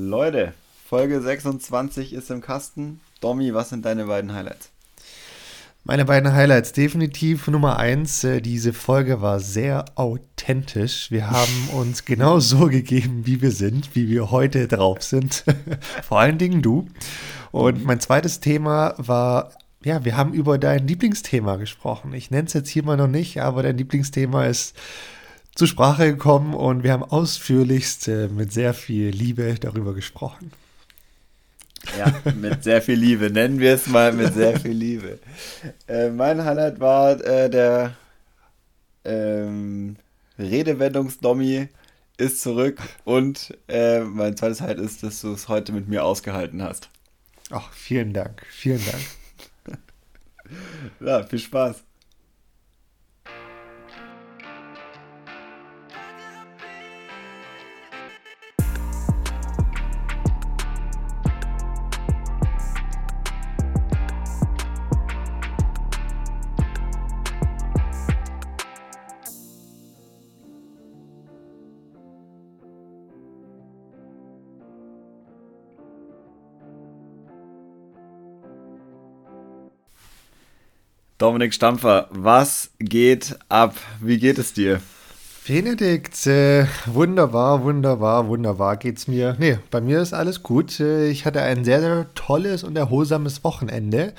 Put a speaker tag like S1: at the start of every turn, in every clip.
S1: Leute, Folge 26 ist im Kasten. Domi, was sind deine beiden Highlights?
S2: Meine beiden Highlights, definitiv Nummer eins, äh, diese Folge war sehr authentisch. Wir haben uns genau so gegeben, wie wir sind, wie wir heute drauf sind. Vor allen Dingen du. Und mein zweites Thema war, ja, wir haben über dein Lieblingsthema gesprochen. Ich nenne es jetzt hier mal noch nicht, aber dein Lieblingsthema ist zur Sprache gekommen und wir haben ausführlichst äh, mit sehr viel Liebe darüber gesprochen.
S1: Ja, mit sehr viel Liebe. Nennen wir es mal mit sehr viel Liebe. Äh, mein Highlight war äh, der ähm, Redewendungsdommi ist zurück und äh, mein zweites Highlight ist, dass du es heute mit mir ausgehalten hast.
S2: Ach, vielen Dank, vielen Dank.
S1: ja, viel Spaß. Dominik Stampfer, was geht ab? Wie geht es dir?
S2: Benedikt, äh, wunderbar, wunderbar, wunderbar geht's mir. Nee, bei mir ist alles gut. Äh, ich hatte ein sehr, sehr tolles und erholsames Wochenende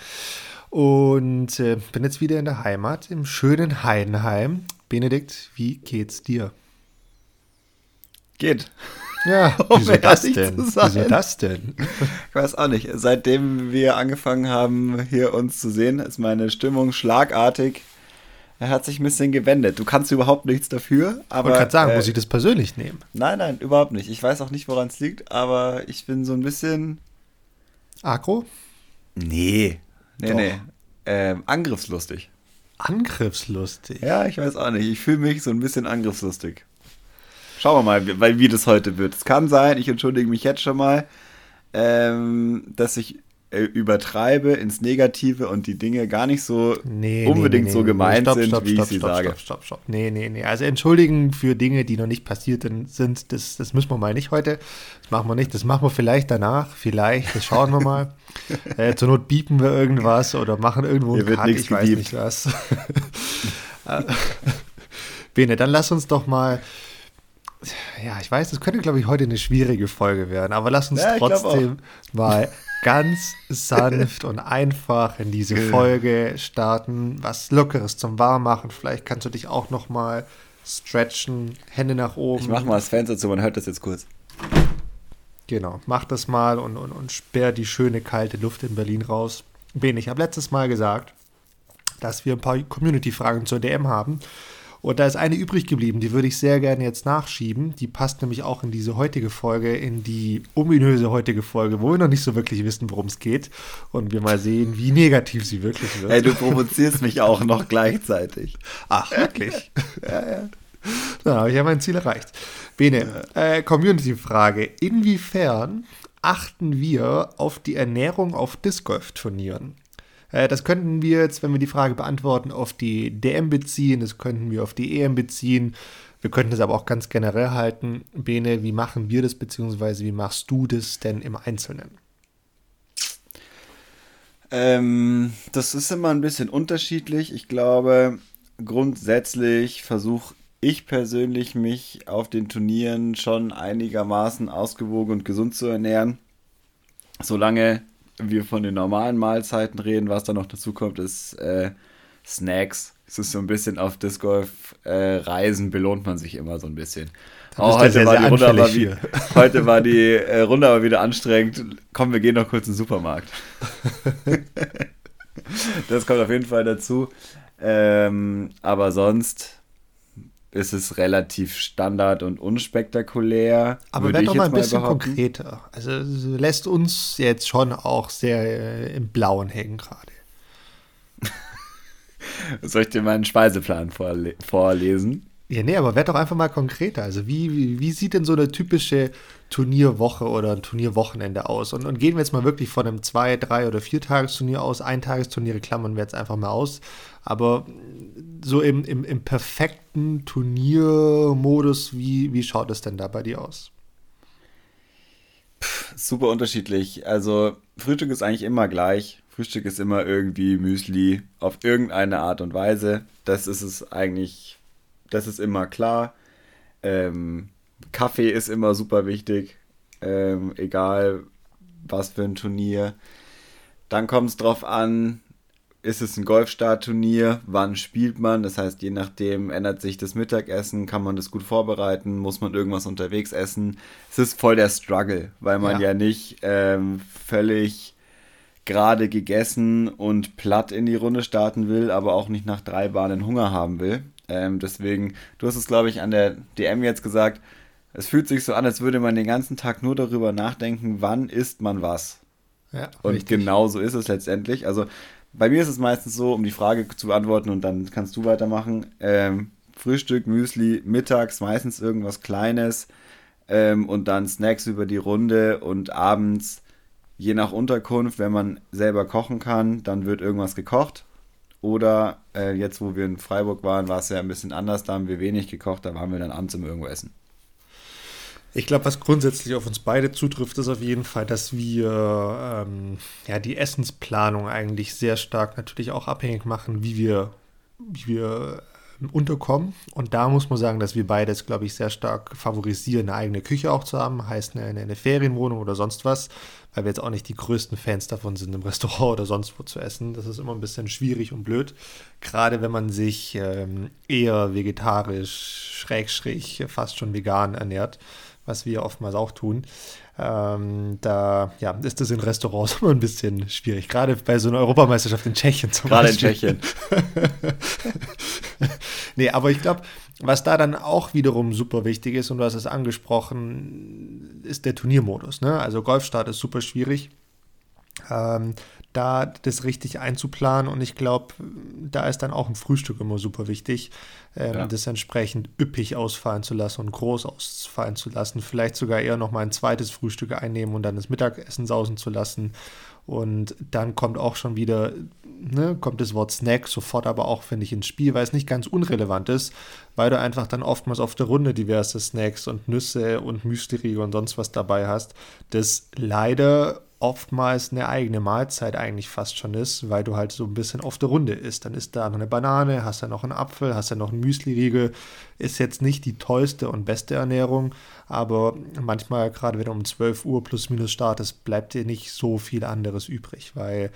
S2: und äh, bin jetzt wieder in der Heimat im schönen Heidenheim. Benedikt, wie geht's dir?
S1: Geht.
S2: Ja, wieso das denn? Wieso das denn?
S1: Ich weiß auch nicht. Seitdem wir angefangen haben, hier uns zu sehen, ist meine Stimmung schlagartig. Er hat sich ein bisschen gewendet. Du kannst überhaupt nichts dafür. Aber,
S2: ich wollte sagen, äh, muss ich das persönlich nehmen?
S1: Nein, nein, überhaupt nicht. Ich weiß auch nicht, woran es liegt, aber ich bin so ein bisschen.
S2: Agro?
S1: Nee. Nee, Doch. nee. Ähm, angriffslustig.
S2: Angriffslustig?
S1: Ja, ich weiß auch nicht. Ich fühle mich so ein bisschen angriffslustig. Schauen wir mal, weil, wie das heute wird. Es kann sein, ich entschuldige mich jetzt schon mal, ähm, dass ich äh, übertreibe ins Negative und die Dinge gar nicht so nee, unbedingt nee, nee, so gemeint stopp, sind, stopp, wie stopp, ich sie
S2: stopp,
S1: sage.
S2: Stopp, stopp, stopp. Nee, nee, nee. Also entschuldigen für Dinge, die noch nicht passiert sind, das, das müssen wir mal nicht heute. Das machen wir nicht. Das machen wir vielleicht danach. Vielleicht, das schauen wir mal. äh, zur Not biepen wir irgendwas oder machen irgendwo
S1: einen Cut, ich weiß
S2: nicht was. Bene, dann lass uns doch mal ja, ich weiß, es könnte, glaube ich, heute eine schwierige Folge werden, aber lass uns ja, trotzdem mal ganz sanft und einfach in diese Folge starten. Was Lockeres zum Warmmachen. Vielleicht kannst du dich auch noch mal stretchen, Hände nach oben.
S1: Ich mach mal das Fenster zu, man hört das jetzt kurz.
S2: Genau, mach das mal und, und, und sperr die schöne kalte Luft in Berlin raus. Ben, ich habe letztes Mal gesagt, dass wir ein paar Community-Fragen zur DM haben. Und da ist eine übrig geblieben, die würde ich sehr gerne jetzt nachschieben. Die passt nämlich auch in diese heutige Folge, in die ominöse heutige Folge, wo wir noch nicht so wirklich wissen, worum es geht. Und wir mal sehen, wie negativ sie wirklich wird.
S1: Ey, du provozierst mich auch noch gleichzeitig.
S2: Ach, wirklich? ja, ja. Da habe ich ja mein Ziel erreicht. Bene, äh, Community-Frage. Inwiefern achten wir auf die Ernährung auf Disc Golf Turnieren? Äh, das könnten wir jetzt, wenn wir die Frage beantworten, auf die DM beziehen, das könnten wir auf die EM beziehen. Wir könnten es aber auch ganz generell halten. Bene, wie machen wir das, beziehungsweise wie machst du das denn im Einzelnen?
S1: Ähm, das ist immer ein bisschen unterschiedlich. Ich glaube, grundsätzlich versuche ich persönlich mich auf den Turnieren schon einigermaßen ausgewogen und gesund zu ernähren. Solange wir von den normalen Mahlzeiten reden, was da noch dazu kommt, ist äh, Snacks. Es ist so ein bisschen auf Disc Golf äh, Reisen belohnt man sich immer so ein bisschen.
S2: Oh, heute, war die Runde aber
S1: wie, heute war die äh, Runde aber wieder anstrengend. Komm, wir gehen noch kurz in den Supermarkt. das kommt auf jeden Fall dazu. Ähm, aber sonst ist es relativ standard und unspektakulär.
S2: Aber werd doch mal ein bisschen konkreter. Also lässt uns jetzt schon auch sehr äh, im Blauen hängen gerade.
S1: Soll ich dir meinen Speiseplan vorle vorlesen?
S2: Ja, nee, aber werd doch einfach mal konkreter. Also wie, wie, wie, sieht denn so eine typische Turnierwoche oder ein Turnierwochenende aus? Und, und gehen wir jetzt mal wirklich von einem zwei-, drei- oder viertagesturnier aus. Eintagesturniere klammern wir jetzt einfach mal aus. Aber so im, im, im perfekten Turniermodus, wie, wie schaut es denn da bei dir aus?
S1: super unterschiedlich. Also Frühstück ist eigentlich immer gleich. Frühstück ist immer irgendwie Müsli auf irgendeine Art und Weise. Das ist es eigentlich, das ist immer klar. Ähm, Kaffee ist immer super wichtig, ähm, egal was für ein Turnier. Dann kommt es drauf an, ist es ein Golfstartturnier, wann spielt man, das heißt, je nachdem ändert sich das Mittagessen, kann man das gut vorbereiten, muss man irgendwas unterwegs essen. Es ist voll der Struggle, weil man ja, ja nicht ähm, völlig gerade gegessen und platt in die Runde starten will, aber auch nicht nach drei Bahnen Hunger haben will. Ähm, deswegen, du hast es, glaube ich, an der DM jetzt gesagt, es fühlt sich so an, als würde man den ganzen Tag nur darüber nachdenken, wann isst man was. Ja, und richtig. genau so ist es letztendlich. Also bei mir ist es meistens so, um die Frage zu beantworten und dann kannst du weitermachen. Ähm, Frühstück, Müsli, mittags meistens irgendwas Kleines ähm, und dann Snacks über die Runde und abends, je nach Unterkunft, wenn man selber kochen kann, dann wird irgendwas gekocht. Oder äh, jetzt, wo wir in Freiburg waren, war es ja ein bisschen anders, da haben wir wenig gekocht, da waren wir dann abends im irgendwo essen.
S2: Ich glaube, was grundsätzlich auf uns beide zutrifft, ist auf jeden Fall, dass wir ähm, ja die Essensplanung eigentlich sehr stark natürlich auch abhängig machen, wie wir, wie wir ähm, unterkommen. Und da muss man sagen, dass wir beides, glaube ich, sehr stark favorisieren, eine eigene Küche auch zu haben, heißt eine, eine Ferienwohnung oder sonst was, weil wir jetzt auch nicht die größten Fans davon sind, im Restaurant oder sonst wo zu essen. Das ist immer ein bisschen schwierig und blöd. Gerade wenn man sich ähm, eher vegetarisch, schräg, fast schon vegan ernährt was wir oftmals auch tun. Ähm, da ja, ist das in Restaurants immer ein bisschen schwierig, gerade bei so einer Europameisterschaft in Tschechien
S1: zum gerade Beispiel. Gerade in
S2: Tschechien. nee, aber ich glaube, was da dann auch wiederum super wichtig ist, und du hast es angesprochen, ist der Turniermodus. Ne? Also Golfstart ist super schwierig. Ähm, da das richtig einzuplanen. Und ich glaube, da ist dann auch ein Frühstück immer super wichtig, ähm, ja. das entsprechend üppig ausfallen zu lassen und groß ausfallen zu lassen. Vielleicht sogar eher noch mal ein zweites Frühstück einnehmen und dann das Mittagessen sausen zu lassen. Und dann kommt auch schon wieder, ne, kommt das Wort Snack sofort aber auch, finde ich, ins Spiel, weil es nicht ganz unrelevant ist, weil du einfach dann oftmals auf der Runde diverse Snacks und Nüsse und Müsli und sonst was dabei hast, das leider oftmals eine eigene Mahlzeit eigentlich fast schon ist, weil du halt so ein bisschen auf der Runde isst. Dann ist da noch eine Banane, hast da noch einen Apfel, hast da noch einen Müsli-Riegel. Ist jetzt nicht die tollste und beste Ernährung, aber manchmal, gerade wenn du um 12 Uhr plus minus startest, bleibt dir nicht so viel anderes übrig, weil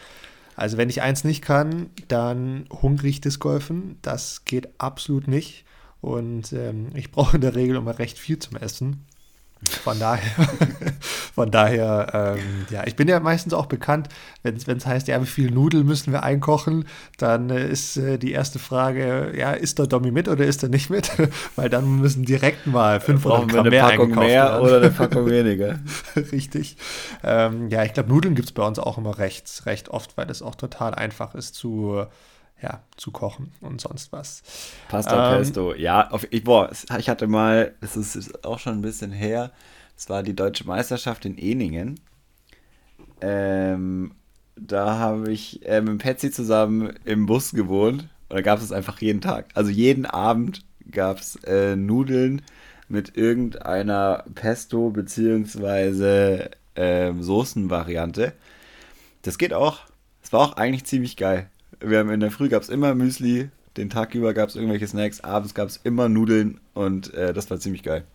S2: also wenn ich eins nicht kann, dann hungrig Disc golfen. Das geht absolut nicht. Und ähm, ich brauche in der Regel immer recht viel zum Essen. Von daher, von daher, ähm, ja, ich bin ja meistens auch bekannt, wenn es heißt, ja, wie viel Nudeln müssen wir einkochen, dann äh, ist äh, die erste Frage, ja, ist der Domi mit oder ist er nicht mit? Weil dann müssen direkt mal 500 Gramm mehr
S1: Packung mehr werden. oder eine Packung weniger.
S2: Richtig. Ähm, ja, ich glaube, Nudeln gibt es bei uns auch immer recht, recht oft, weil das auch total einfach ist zu ja, zu kochen und sonst was.
S1: Pasta ähm, Pesto, ja, auf, ich, boah, ich hatte mal, es ist, ist, auch schon ein bisschen her, es war die deutsche Meisterschaft in Eningen. Ähm, da habe ich äh, mit Patsy zusammen im Bus gewohnt und da gab es einfach jeden Tag. Also jeden Abend gab es äh, Nudeln mit irgendeiner Pesto- bzw. Äh, Soßenvariante. Das geht auch. Es war auch eigentlich ziemlich geil. Wir haben in der Früh gab es immer Müsli, den Tag über gab es irgendwelche Snacks, abends gab es immer Nudeln und äh, das war ziemlich geil.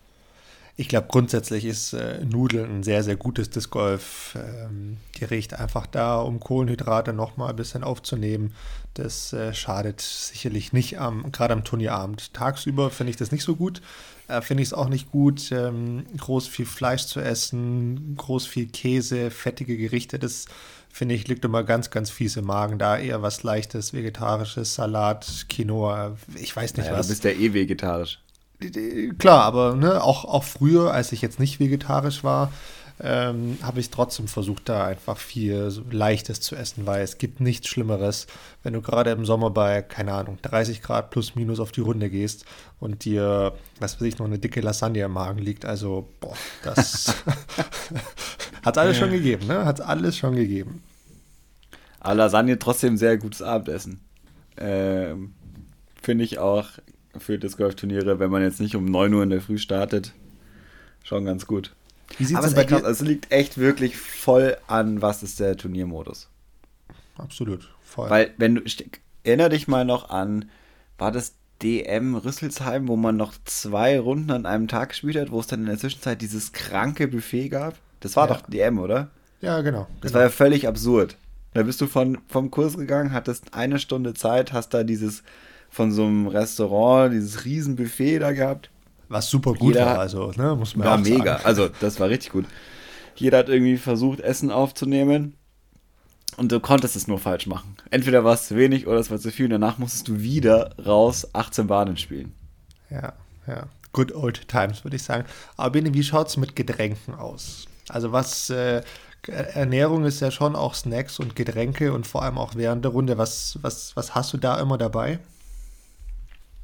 S2: Ich glaube, grundsätzlich ist äh, Nudeln ein sehr, sehr gutes Disc Golf-Gericht. Ähm, einfach da, um Kohlenhydrate nochmal ein bisschen aufzunehmen. Das äh, schadet sicherlich nicht, gerade am Turnierabend. Tagsüber finde ich das nicht so gut. Äh, finde ich es auch nicht gut, ähm, groß viel Fleisch zu essen, groß viel Käse, fettige Gerichte. Das finde ich, liegt immer ganz, ganz fies im Magen. Da eher was Leichtes, Vegetarisches, Salat, Quinoa, ich weiß nicht naja, was.
S1: Du bist ja eh vegetarisch.
S2: Klar, aber ne, auch, auch früher, als ich jetzt nicht vegetarisch war, ähm, habe ich trotzdem versucht, da einfach viel so Leichtes zu essen, weil es gibt nichts Schlimmeres, wenn du gerade im Sommer bei, keine Ahnung, 30 Grad plus minus auf die Runde gehst und dir, was weiß ich, noch eine dicke Lasagne im Magen liegt. Also, boah, das hat es alles schon gegeben, ne? Hat es alles schon gegeben.
S1: Aber Lasagne trotzdem sehr gutes Abendessen. Ähm, Finde ich auch für das Golfturniere, wenn man jetzt nicht um 9 Uhr in der Früh startet, schon ganz gut. Wie sieht es bei dir? Es liegt echt wirklich voll an, was ist der Turniermodus.
S2: Absolut,
S1: voll. Weil, wenn du, erinner dich mal noch an, war das DM Rüsselsheim, wo man noch zwei Runden an einem Tag gespielt hat, wo es dann in der Zwischenzeit dieses kranke Buffet gab? Das war ja. doch DM, oder?
S2: Ja, genau.
S1: Das
S2: genau.
S1: war ja völlig absurd. Da bist du von, vom Kurs gegangen, hattest eine Stunde Zeit, hast da dieses von so einem Restaurant, dieses Riesenbuffet da gehabt.
S2: Was super gut Jeder war, also, ne, muss man
S1: War mega, sagen. also das war richtig gut. Jeder hat irgendwie versucht, Essen aufzunehmen und du konntest es nur falsch machen. Entweder war es zu wenig oder es war zu viel und danach musstest du wieder raus 18 Bahnen spielen.
S2: Ja, ja. Good old times, würde ich sagen. Aber Bene, wie schaut es mit Getränken aus? Also was, äh, Ernährung ist ja schon auch Snacks und Getränke und vor allem auch während der Runde. Was, was, was hast du da immer dabei?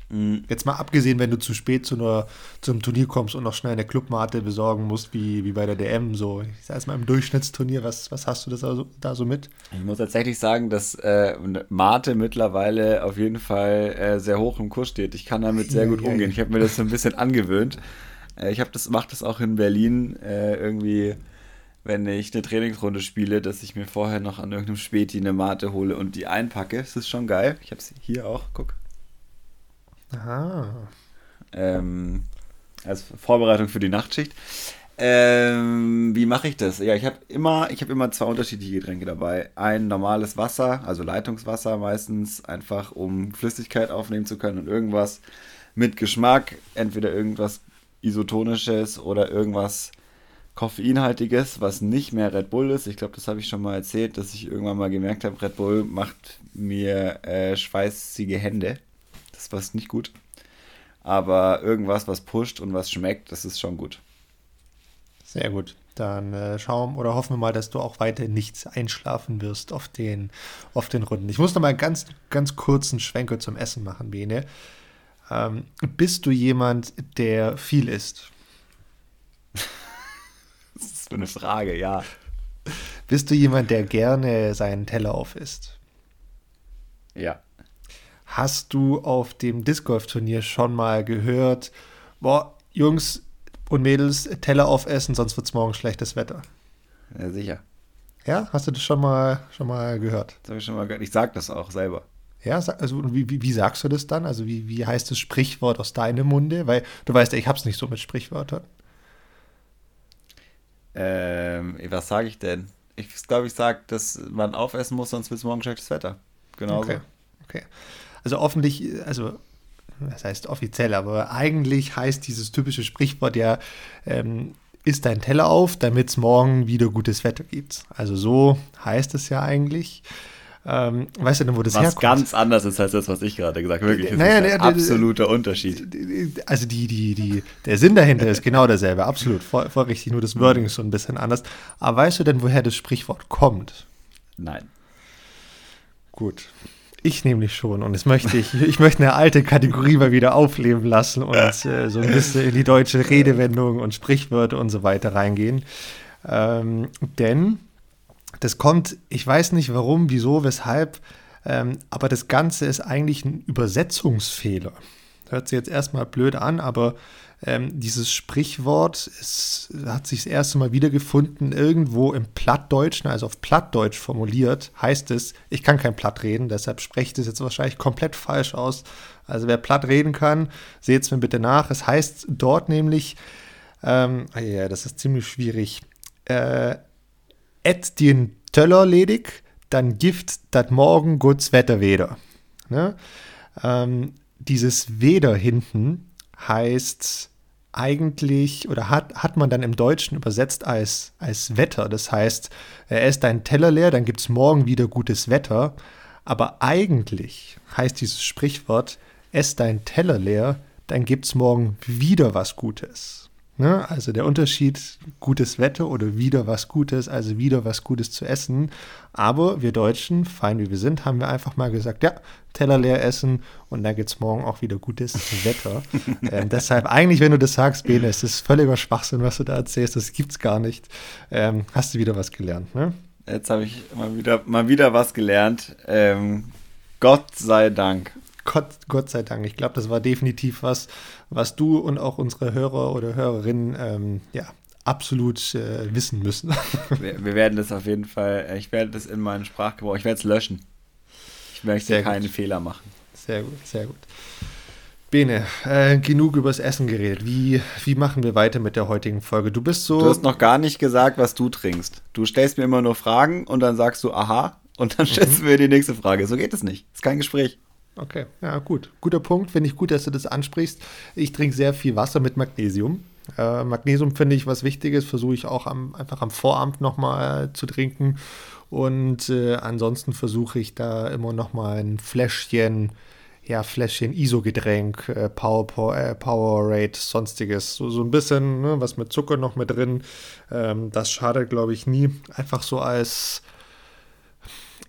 S2: Mhm. Jetzt mal abgesehen, wenn du zu spät zu einer, zum Turnier kommst und noch schnell eine Clubmate besorgen musst, wie, wie bei der DM, so, ich sag mal im Durchschnittsturnier, was, was hast du das also, da so mit?
S1: Ich muss tatsächlich sagen, dass äh, Mate mittlerweile auf jeden Fall äh, sehr hoch im Kurs steht. Ich kann damit sehr gut umgehen. Ich habe mir das so ein bisschen angewöhnt. Äh, ich das, mache das auch in Berlin äh, irgendwie wenn ich eine Trainingsrunde spiele, dass ich mir vorher noch an irgendeinem Späti eine Mate hole und die einpacke. Das ist schon geil. Ich habe sie hier auch, guck. Aha. Ähm, als Vorbereitung für die Nachtschicht. Ähm, wie mache ich das? Ja, ich habe immer, ich immer zwei unterschiedliche Getränke dabei. Ein normales Wasser, also Leitungswasser meistens, einfach um Flüssigkeit aufnehmen zu können und irgendwas mit Geschmack, entweder irgendwas isotonisches oder irgendwas koffeinhaltiges, was nicht mehr Red Bull ist. Ich glaube, das habe ich schon mal erzählt, dass ich irgendwann mal gemerkt habe, Red Bull macht mir äh, schweißige Hände. Das war nicht gut. Aber irgendwas, was pusht und was schmeckt, das ist schon gut.
S2: Sehr gut. Dann äh, schauen oder hoffen wir mal, dass du auch weiter nichts einschlafen wirst auf den, auf den Runden. Ich muss noch mal ganz, ganz kurzen Schwenker zum Essen machen, Bene. Ähm, bist du jemand, der viel isst?
S1: das ist für eine Frage, ja.
S2: Bist du jemand, der gerne seinen Teller aufisst?
S1: Ja.
S2: Hast du auf dem Disc Golf Turnier schon mal gehört, boah, Jungs und Mädels, Teller aufessen, sonst wird es morgen schlechtes Wetter?
S1: Ja, sicher.
S2: Ja, hast du das schon mal, schon mal gehört?
S1: Das habe ich schon mal gehört. Ich sage das auch selber.
S2: Ja, also wie, wie, wie, sagst du das dann? Also wie, wie heißt das Sprichwort aus deinem Munde? Weil du weißt ja, ich habe es nicht so mit Sprichwörtern.
S1: Ähm, was sage ich denn? Ich glaube, ich sage, dass man aufessen muss, sonst wird es morgen schlechtes Wetter. Genauso.
S2: Okay. okay. Also hoffentlich, also das heißt offiziell, aber eigentlich heißt dieses typische Sprichwort ja, ähm, isst dein Teller auf, damit es morgen wieder gutes Wetter gibt. Also so heißt es ja eigentlich. Ähm, weißt du denn, wo das
S1: was
S2: herkommt?
S1: Was ganz anders ist als das, was ich gerade gesagt habe. Wirklich, das naja, ist ein absoluter Unterschied.
S2: Also die, die, die, der Sinn dahinter ist genau derselbe, absolut, voll, voll richtig, nur das Wording ist so ein bisschen anders. Aber weißt du denn, woher das Sprichwort kommt?
S1: Nein.
S2: Gut. Ich nämlich schon. Und jetzt möchte ich, ich möchte eine alte Kategorie mal wieder aufleben lassen und äh, so ein bisschen in die deutsche Redewendung und Sprichwörter und so weiter reingehen. Ähm, denn das kommt, ich weiß nicht warum, wieso, weshalb, ähm, aber das Ganze ist eigentlich ein Übersetzungsfehler. Hört sich jetzt erstmal blöd an, aber ähm, dieses Sprichwort ist, hat sich das erste Mal wiedergefunden irgendwo im Plattdeutschen, also auf Plattdeutsch formuliert, heißt es, ich kann kein Platt reden, deshalb spreche ich das jetzt wahrscheinlich komplett falsch aus. Also wer Platt reden kann, seht es mir bitte nach. Es heißt dort nämlich, ähm, ah ja, das ist ziemlich schwierig, äh, et den Töller ledig, dann gift dat morgen guts Wetter wieder. Ne? Ähm, dieses Weder hinten heißt eigentlich oder hat, hat man dann im Deutschen übersetzt als, als Wetter. Das heißt, er ist dein Teller leer, dann gibt es morgen wieder gutes Wetter. Aber eigentlich heißt dieses Sprichwort, ess dein Teller leer, dann gibt es morgen wieder was Gutes. Ne? Also der Unterschied, gutes Wetter oder wieder was Gutes, also wieder was Gutes zu essen. Aber wir Deutschen, fein wie wir sind, haben wir einfach mal gesagt, ja, Teller leer essen und dann gibt es morgen auch wieder gutes Wetter. ähm, deshalb eigentlich, wenn du das sagst, Bene, es ist völliger Schwachsinn, was du da erzählst, das gibt's gar nicht. Ähm, hast du wieder was gelernt, ne?
S1: Jetzt habe ich mal wieder, mal wieder was gelernt. Ähm, Gott sei Dank.
S2: Gott, Gott sei Dank. Ich glaube, das war definitiv was, was du und auch unsere Hörer oder Hörerinnen ähm, ja, absolut äh, wissen müssen.
S1: wir, wir, werden das auf jeden Fall, äh, ich werde das in meinen Sprachgebrauch, ich werde es löschen. Ich möchte sehr keine gut. Fehler machen.
S2: Sehr gut, sehr gut. Bene, äh, genug übers Essen geredet. Wie, wie machen wir weiter mit der heutigen Folge? Du bist so.
S1: Du hast noch gar nicht gesagt, was du trinkst. Du stellst mir immer nur Fragen und dann sagst du aha und dann stellst mhm. du mir die nächste Frage. So geht es nicht. Ist kein Gespräch.
S2: Okay, ja, gut. Guter Punkt. Finde ich gut, dass du das ansprichst. Ich trinke sehr viel Wasser mit Magnesium. Äh, Magnesium finde ich was Wichtiges, versuche ich auch am, einfach am Vorabend nochmal zu trinken. Und äh, ansonsten versuche ich da immer nochmal ein Fläschchen, ja, Fläschchen ISO-Getränk, äh, Power, Power, äh, Powerade, sonstiges. So, so ein bisschen, ne, was mit Zucker noch mit drin. Ähm, das schadet, glaube ich, nie. Einfach so als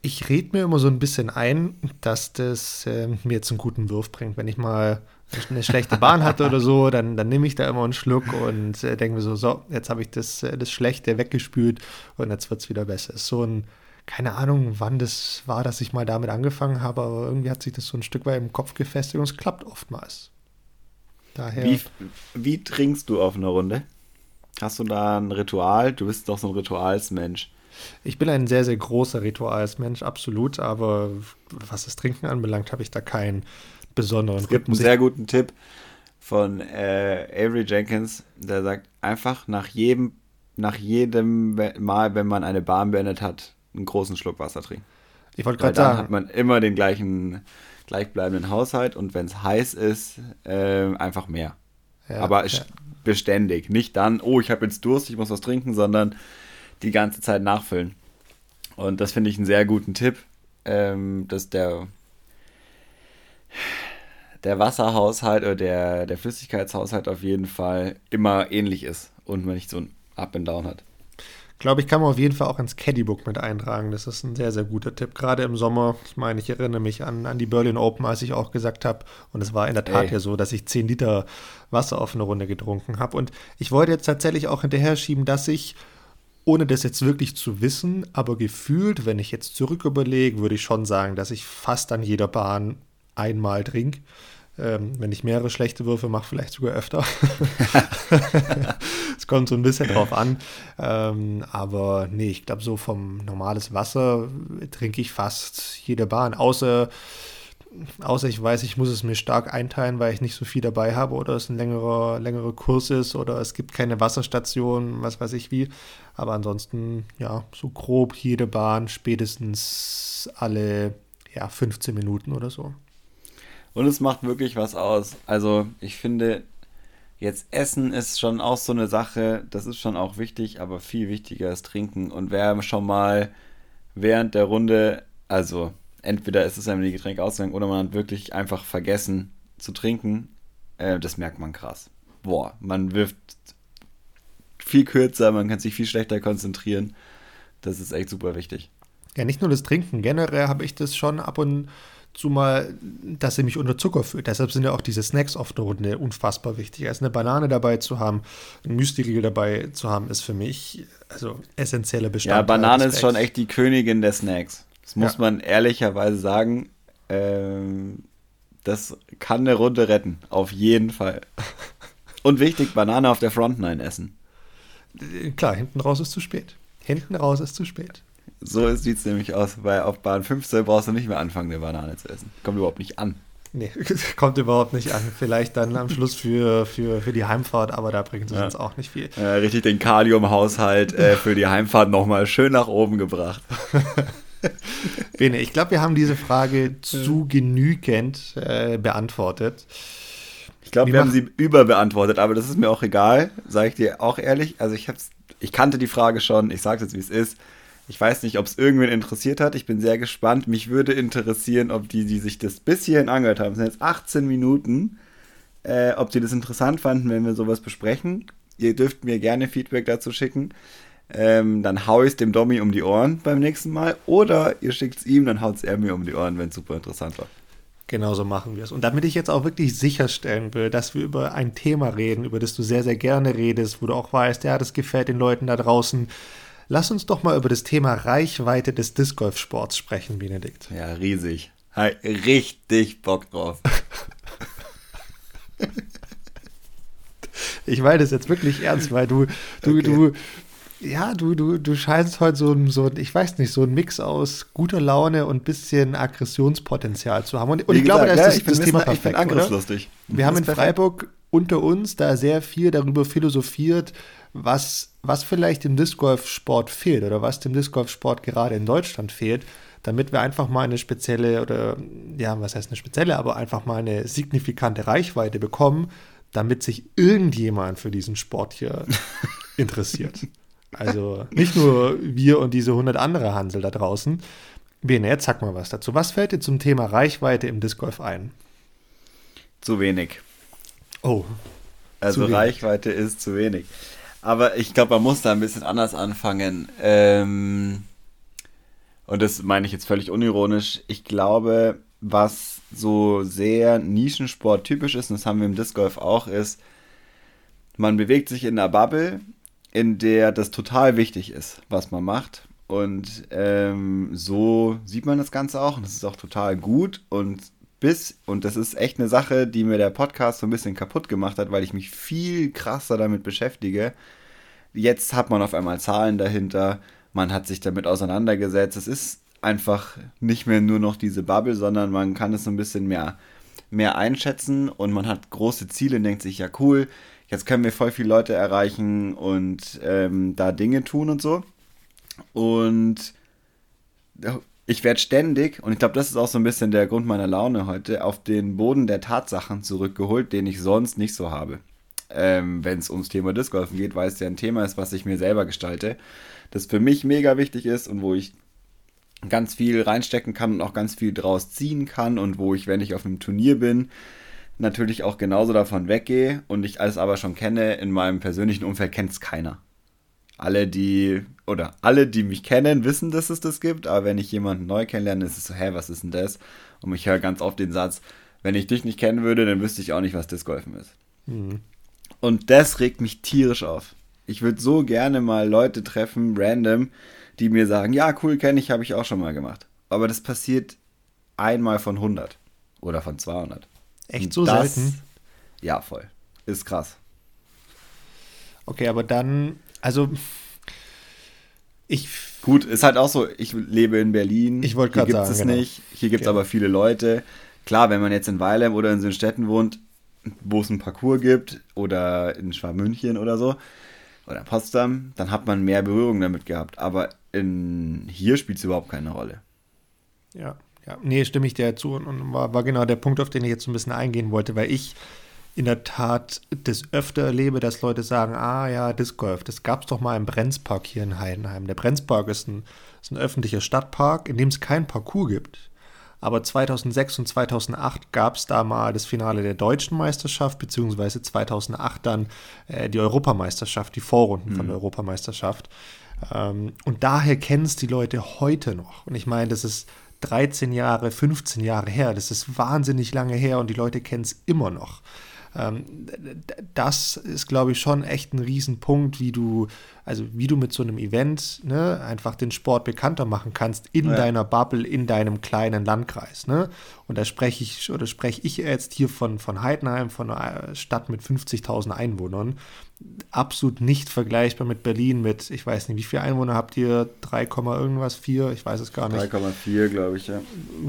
S2: ich rede mir immer so ein bisschen ein, dass das äh, mir jetzt einen guten Wurf bringt. Wenn ich mal eine schlechte Bahn hatte oder so, dann, dann nehme ich da immer einen Schluck und äh, denke mir so, so, jetzt habe ich das, äh, das Schlechte weggespült und jetzt wird es wieder besser. Ist so ein, keine Ahnung, wann das war, dass ich mal damit angefangen habe, aber irgendwie hat sich das so ein Stück weit im Kopf gefestigt und es klappt oftmals.
S1: Daher. Wie, wie trinkst du auf einer Runde? Hast du da ein Ritual? Du bist doch so ein Ritualsmensch.
S2: Ich bin ein sehr, sehr großer Ritualsmensch, absolut, aber was das Trinken anbelangt, habe ich da keinen besonderen.
S1: Es gibt einen sehr guten Tipp von äh, Avery Jenkins, der sagt, einfach nach jedem, nach jedem Mal, wenn man eine Bahn beendet hat, einen großen Schluck Wasser trinken.
S2: Ich wollte gerade sagen.
S1: Dann hat man immer den gleichen, gleichbleibenden Haushalt und wenn es heiß ist, äh, einfach mehr. Ja, Aber ja. beständig. Nicht dann, oh, ich habe jetzt Durst, ich muss was trinken, sondern die ganze Zeit nachfüllen. Und das finde ich einen sehr guten Tipp, ähm, dass der, der Wasserhaushalt oder der, der Flüssigkeitshaushalt auf jeden Fall immer ähnlich ist und man nicht so ein Up and Down hat.
S2: Glaube ich, kann man auf jeden Fall auch ins Caddybook mit eintragen. Das ist ein sehr, sehr guter Tipp. Gerade im Sommer, ich meine, ich erinnere mich an, an die Berlin Open, als ich auch gesagt habe, und es war in der Tat Ey. ja so, dass ich 10 Liter Wasser auf eine Runde getrunken habe. Und ich wollte jetzt tatsächlich auch hinterher schieben, dass ich ohne das jetzt wirklich zu wissen, aber gefühlt, wenn ich jetzt zurück überlege, würde ich schon sagen, dass ich fast an jeder Bahn einmal trinke. Ähm, wenn ich mehrere schlechte Würfe mache, vielleicht sogar öfter. Es kommt so ein bisschen drauf an. Ähm, aber nee, ich glaube, so vom normales Wasser trinke ich fast jede Bahn. Außer außer ich weiß, ich muss es mir stark einteilen, weil ich nicht so viel dabei habe oder es ein längerer, längerer Kurs ist oder es gibt keine Wasserstation, was weiß ich wie. Aber ansonsten, ja, so grob jede Bahn spätestens alle ja, 15 Minuten oder so.
S1: Und es macht wirklich was aus. Also ich finde, jetzt Essen ist schon auch so eine Sache, das ist schon auch wichtig, aber viel wichtiger ist Trinken. Und wer schon mal während der Runde, also entweder ist es einem die Getränke ausgegangen oder man hat wirklich einfach vergessen zu trinken. Äh, das merkt man krass. Boah, man wirft viel kürzer, man kann sich viel schlechter konzentrieren. Das ist echt super wichtig.
S2: Ja, nicht nur das Trinken. Generell habe ich das schon ab und zu mal, dass er mich unter Zucker fühlt. Deshalb sind ja auch diese Snacks auf der Runde unfassbar wichtig. Also eine Banane dabei zu haben, ein Müsli dabei zu haben, ist für mich also essentieller Bestandteil.
S1: Ja, Banane ist schon echt die Königin der Snacks. Das muss ja. man ehrlicherweise sagen. Ähm, das kann eine Runde retten. Auf jeden Fall. Und wichtig, Banane auf der Frontline essen.
S2: Klar, hinten raus ist zu spät. Hinten raus ist zu spät.
S1: So sieht es nämlich aus, weil auf Bahn 15 brauchst du nicht mehr anfangen, eine Banane zu essen. Kommt überhaupt nicht an.
S2: Nee, kommt überhaupt nicht an. Vielleicht dann am Schluss für, für, für die Heimfahrt, aber da bringt es ja. uns auch nicht viel.
S1: Ja, richtig den Kaliumhaushalt äh, für die Heimfahrt nochmal schön nach oben gebracht.
S2: Bene, ich glaube, wir haben diese Frage zu genügend äh, beantwortet.
S1: Ich glaube, wir haben sie überbeantwortet, aber das ist mir auch egal, sage ich dir auch ehrlich. Also ich hab's, ich kannte die Frage schon, ich sage jetzt, wie es ist. Ich weiß nicht, ob es irgendwen interessiert hat. Ich bin sehr gespannt. Mich würde interessieren, ob die, die sich das bis hierhin angehört haben, das sind jetzt 18 Minuten, äh, ob die das interessant fanden, wenn wir sowas besprechen. Ihr dürft mir gerne Feedback dazu schicken. Ähm, dann hau ich es dem Dommy um die Ohren beim nächsten Mal. Oder ihr schickt es ihm, dann haut es er mir um die Ohren, wenn es super interessant war.
S2: Genauso machen wir es. Und damit ich jetzt auch wirklich sicherstellen will, dass wir über ein Thema reden, über das du sehr, sehr gerne redest, wo du auch weißt, ja, das gefällt den Leuten da draußen, lass uns doch mal über das Thema Reichweite des Disc Golf Sports sprechen, Benedikt.
S1: Ja, riesig. Richtig Bock drauf.
S2: ich meine das jetzt wirklich ernst, weil du, du, okay. du, ja, du, du, du scheinst heute so ein, so, ich weiß nicht, so ein Mix aus guter Laune und bisschen Aggressionspotenzial zu haben. Und, und ich
S1: gesagt,
S2: glaube,
S1: da ist ja, das, das Thema perfekt, ich bin angriffslustig.
S2: Wir haben in. Freiburg unter uns da sehr viel darüber philosophiert, was, was vielleicht im Disc Golf Sport fehlt oder was dem Disc Golf Sport gerade in Deutschland fehlt damit wir einfach mal eine spezielle oder ja, was heißt eine spezielle, aber einfach mal eine signifikante Reichweite bekommen, damit sich irgendjemand für diesen Sport hier interessiert. Also nicht nur wir und diese 100 andere Hansel da draußen. Bene, jetzt sag mal was dazu. Was fällt dir zum Thema Reichweite im Disc Golf ein?
S1: Zu wenig.
S2: Oh.
S1: Also Reichweite ist zu wenig. Aber ich glaube, man muss da ein bisschen anders anfangen. Ähm, und das meine ich jetzt völlig unironisch, ich glaube, was so sehr Nischensport typisch ist, und das haben wir im Disc Golf auch, ist, man bewegt sich in einer Bubble, in der das total wichtig ist, was man macht. Und ähm, so sieht man das Ganze auch. Und das ist auch total gut. Und bis, und das ist echt eine Sache, die mir der Podcast so ein bisschen kaputt gemacht hat, weil ich mich viel krasser damit beschäftige. Jetzt hat man auf einmal Zahlen dahinter man hat sich damit auseinandergesetzt. Es ist einfach nicht mehr nur noch diese Bubble, sondern man kann es so ein bisschen mehr, mehr einschätzen und man hat große Ziele und denkt sich, ja cool, jetzt können wir voll viele Leute erreichen und ähm, da Dinge tun und so. Und ich werde ständig, und ich glaube, das ist auch so ein bisschen der Grund meiner Laune heute, auf den Boden der Tatsachen zurückgeholt, den ich sonst nicht so habe. Ähm, Wenn es ums Thema Disc Golfen geht, weil es ja ein Thema ist, was ich mir selber gestalte das für mich mega wichtig ist und wo ich ganz viel reinstecken kann und auch ganz viel draus ziehen kann und wo ich, wenn ich auf einem Turnier bin, natürlich auch genauso davon weggehe und ich alles aber schon kenne, in meinem persönlichen Umfeld kennt es keiner. Alle, die, oder alle, die mich kennen, wissen, dass es das gibt, aber wenn ich jemanden neu kennenlerne, ist es so, hä, was ist denn das? Und ich höre ganz oft den Satz, wenn ich dich nicht kennen würde, dann wüsste ich auch nicht, was Disc Golfen ist. Mhm. Und das regt mich tierisch auf. Ich würde so gerne mal Leute treffen, random, die mir sagen, ja, cool, kenne ich, habe ich auch schon mal gemacht. Aber das passiert einmal von 100 oder von 200.
S2: Echt so das, selten?
S1: Ja, voll. Ist krass.
S2: Okay, aber dann, also ich.
S1: Gut, ist halt auch so, ich lebe in Berlin.
S2: Ich wollte gerade sagen.
S1: Hier gibt es genau. nicht. Hier gibt es okay. aber viele Leute. Klar, wenn man jetzt in Weilheim oder in so Städten wohnt, wo es einen Parcours gibt oder in Schwabmünchen oder so, oder Potsdam, dann hat man mehr Berührung damit gehabt. Aber in, hier spielt es überhaupt keine Rolle.
S2: Ja, ja. Nee, stimme ich dir zu. Und war, war genau der Punkt, auf den ich jetzt ein bisschen eingehen wollte, weil ich in der Tat das öfter erlebe, dass Leute sagen, ah ja, Disc Golf, das gab es doch mal im Brenzpark hier in Heidenheim. Der Brenzpark ist ein, ist ein öffentlicher Stadtpark, in dem es keinen Parcours gibt. Aber 2006 und 2008 gab es da mal das Finale der deutschen Meisterschaft, beziehungsweise 2008 dann äh, die Europameisterschaft, die Vorrunden mhm. von der Europameisterschaft. Ähm, und daher kennen es die Leute heute noch. Und ich meine, das ist 13 Jahre, 15 Jahre her. Das ist wahnsinnig lange her und die Leute kennen es immer noch. Ähm, das ist, glaube ich, schon echt ein Riesenpunkt, wie du, also wie du mit so einem Event ne, einfach den Sport bekannter machen kannst in ja. deiner Bubble, in deinem kleinen Landkreis. Ne? Und da spreche ich oder spreche ich jetzt hier von, von Heidenheim, von einer Stadt mit 50.000 Einwohnern absolut nicht vergleichbar mit Berlin mit, ich weiß nicht, wie viele Einwohner habt ihr? 3, irgendwas, 4? Ich weiß es gar nicht.
S1: 3,4 glaube ich, ja.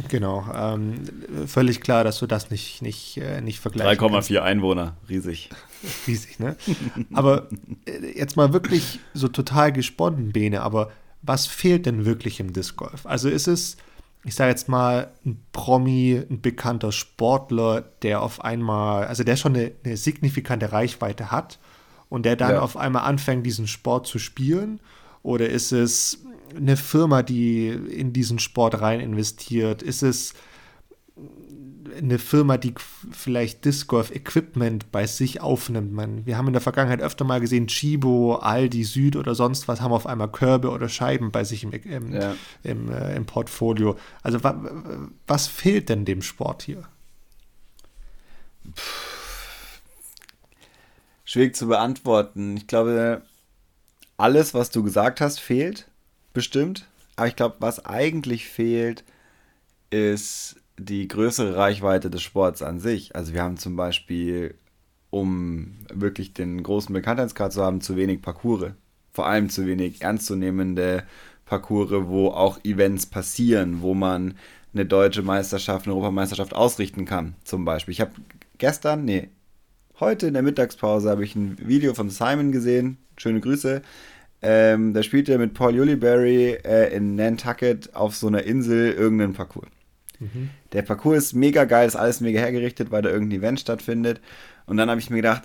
S2: Genau. Ähm, völlig klar, dass du das nicht, nicht, äh, nicht vergleichst.
S1: 3,4 Einwohner, riesig.
S2: Riesig, ne? Aber äh, jetzt mal wirklich so total gesponnen, Bene, aber was fehlt denn wirklich im Disc Golf? Also ist es, ich sage jetzt mal, ein Promi, ein bekannter Sportler, der auf einmal, also der schon eine, eine signifikante Reichweite hat und der dann ja. auf einmal anfängt, diesen Sport zu spielen? Oder ist es eine Firma, die in diesen Sport rein investiert? Ist es eine Firma, die vielleicht Disc Golf Equipment bei sich aufnimmt. Man, wir haben in der Vergangenheit öfter mal gesehen, Chibo, Aldi Süd oder sonst was haben auf einmal Körbe oder Scheiben bei sich im, im, ja. im, äh, im Portfolio. Also wa, was fehlt denn dem Sport hier?
S1: Puh schwierig zu beantworten. Ich glaube, alles, was du gesagt hast, fehlt. Bestimmt. Aber ich glaube, was eigentlich fehlt, ist die größere Reichweite des Sports an sich. Also wir haben zum Beispiel um wirklich den großen Bekanntheitsgrad zu haben, zu wenig Parcours. Vor allem zu wenig ernstzunehmende Parcours, wo auch Events passieren, wo man eine deutsche Meisterschaft, eine Europameisterschaft ausrichten kann, zum Beispiel. Ich habe gestern, nee, heute in der Mittagspause habe ich ein Video von Simon gesehen. Schöne Grüße. Ähm, da spielt er mit Paul Ulibarri äh, in Nantucket auf so einer Insel irgendeinen Parcours. Mhm. Der Parcours ist mega geil, ist alles mega hergerichtet, weil da irgendein Event stattfindet. Und dann habe ich mir gedacht,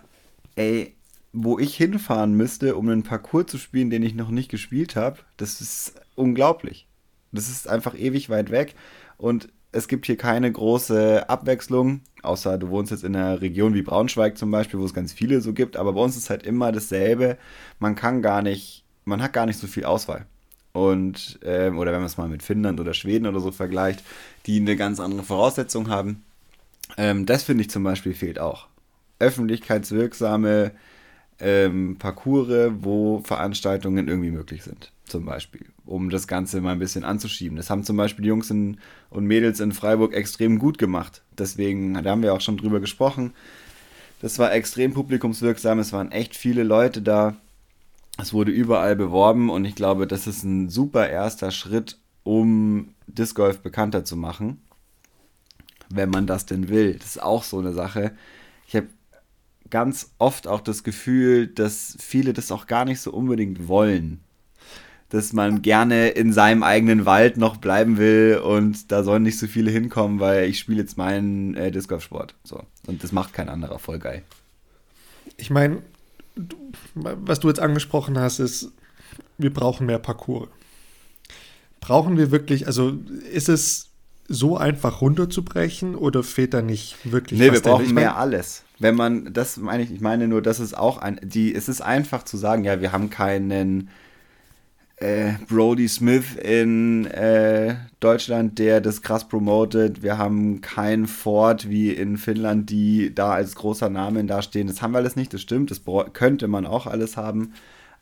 S1: ey, wo ich hinfahren müsste, um einen Parcours zu spielen, den ich noch nicht gespielt habe, das ist unglaublich. Das ist einfach ewig weit weg und es gibt hier keine große Abwechslung, außer du wohnst jetzt in einer Region wie Braunschweig zum Beispiel, wo es ganz viele so gibt, aber bei uns ist halt immer dasselbe. Man kann gar nicht, man hat gar nicht so viel Auswahl. Und, ähm, oder wenn man es mal mit Finnland oder Schweden oder so vergleicht, die eine ganz andere Voraussetzung haben. Ähm, das finde ich zum Beispiel fehlt auch. Öffentlichkeitswirksame ähm, Parcours, wo Veranstaltungen irgendwie möglich sind, zum Beispiel, um das Ganze mal ein bisschen anzuschieben. Das haben zum Beispiel die Jungs in, und Mädels in Freiburg extrem gut gemacht. Deswegen, da haben wir auch schon drüber gesprochen. Das war extrem publikumswirksam, es waren echt viele Leute da. Es wurde überall beworben und ich glaube, das ist ein super erster Schritt, um Disc Golf bekannter zu machen, wenn man das denn will. Das ist auch so eine Sache. Ich habe ganz oft auch das Gefühl, dass viele das auch gar nicht so unbedingt wollen. Dass man gerne in seinem eigenen Wald noch bleiben will und da sollen nicht so viele hinkommen, weil ich spiele jetzt meinen äh, Disc Golf Sport. So. Und das macht kein anderer voll geil.
S2: Ich meine, was du jetzt angesprochen hast, ist, wir brauchen mehr Parcours. Brauchen wir wirklich, also ist es so einfach runterzubrechen oder fehlt da nicht wirklich
S1: nee, was? Nee, wir brauchen mehr alles. Wenn man, das meine ich, ich meine nur, das ist auch ein, die, es ist einfach zu sagen, ja, wir haben keinen äh, Brody Smith in äh, Deutschland, der das krass promotet. Wir haben keinen Ford wie in Finnland, die da als großer Name dastehen. Das haben wir alles nicht, das stimmt, das könnte man auch alles haben.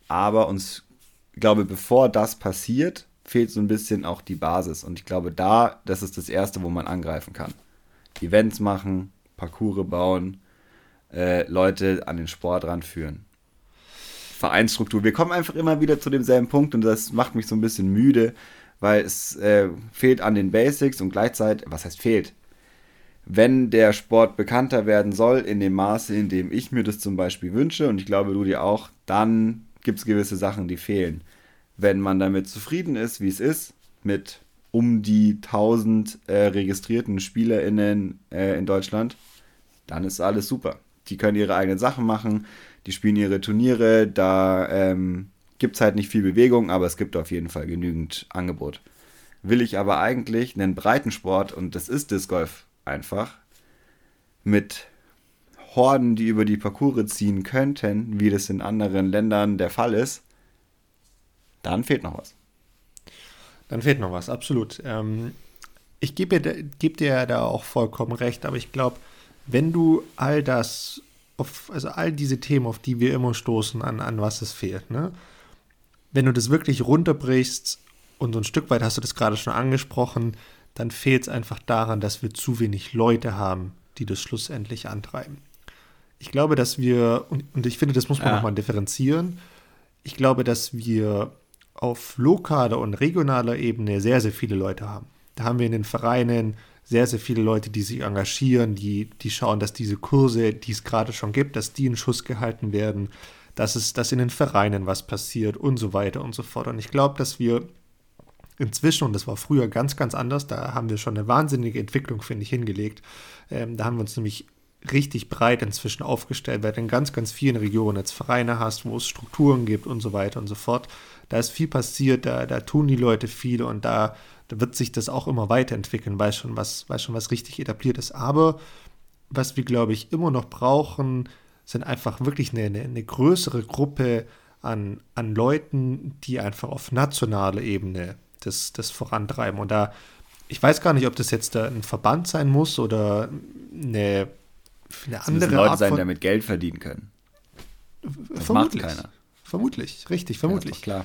S1: Aber uns, ich glaube, bevor das passiert, fehlt so ein bisschen auch die Basis. Und ich glaube, da, das ist das Erste, wo man angreifen kann. Events machen, Parcours bauen, äh, Leute an den Sport ranführen. Vereinsstruktur. Wir kommen einfach immer wieder zu demselben Punkt und das macht mich so ein bisschen müde, weil es äh, fehlt an den Basics und gleichzeitig, was heißt fehlt? Wenn der Sport bekannter werden soll, in dem Maße, in dem ich mir das zum Beispiel wünsche, und ich glaube, du dir auch, dann gibt es gewisse Sachen, die fehlen wenn man damit zufrieden ist, wie es ist, mit um die 1000 äh, registrierten SpielerInnen äh, in Deutschland, dann ist alles super. Die können ihre eigenen Sachen machen, die spielen ihre Turniere, da ähm, gibt es halt nicht viel Bewegung, aber es gibt auf jeden Fall genügend Angebot. Will ich aber eigentlich einen breiten Sport, und das ist Disc Golf einfach, mit Horden, die über die Parcours ziehen könnten, wie das in anderen Ländern der Fall ist, dann fehlt noch was.
S2: Dann fehlt noch was, absolut. Ähm, ich gebe dir, geb dir da auch vollkommen recht, aber ich glaube, wenn du all das, auf, also all diese Themen, auf die wir immer stoßen, an, an was es fehlt, ne? wenn du das wirklich runterbrichst und so ein Stück weit hast du das gerade schon angesprochen, dann fehlt es einfach daran, dass wir zu wenig Leute haben, die das schlussendlich antreiben. Ich glaube, dass wir, und, und ich finde, das muss man ja. nochmal differenzieren, ich glaube, dass wir auf lokaler und regionaler Ebene sehr, sehr viele Leute haben. Da haben wir in den Vereinen sehr, sehr viele Leute, die sich engagieren, die, die schauen, dass diese Kurse, die es gerade schon gibt, dass die in Schuss gehalten werden, dass es, dass in den Vereinen was passiert und so weiter und so fort. Und ich glaube, dass wir inzwischen, und das war früher ganz, ganz anders, da haben wir schon eine wahnsinnige Entwicklung, finde ich, hingelegt. Ähm, da haben wir uns nämlich richtig breit inzwischen aufgestellt, weil du in ganz, ganz vielen Regionen jetzt Vereine hast, wo es Strukturen gibt und so weiter und so fort. Da ist viel passiert, da, da tun die Leute viel und da, da wird sich das auch immer weiterentwickeln, weil schon was, weil schon was richtig etabliert ist. Aber was wir, glaube ich, immer noch brauchen, sind einfach wirklich eine, eine, eine größere Gruppe an, an Leuten, die einfach auf nationaler Ebene das, das vorantreiben. Und da, ich weiß gar nicht, ob das jetzt ein Verband sein muss oder eine
S1: eine andere Leute Art sein, damit Geld verdienen können.
S2: Das vermutlich. macht keiner. Vermutlich, richtig, vermutlich. Ja,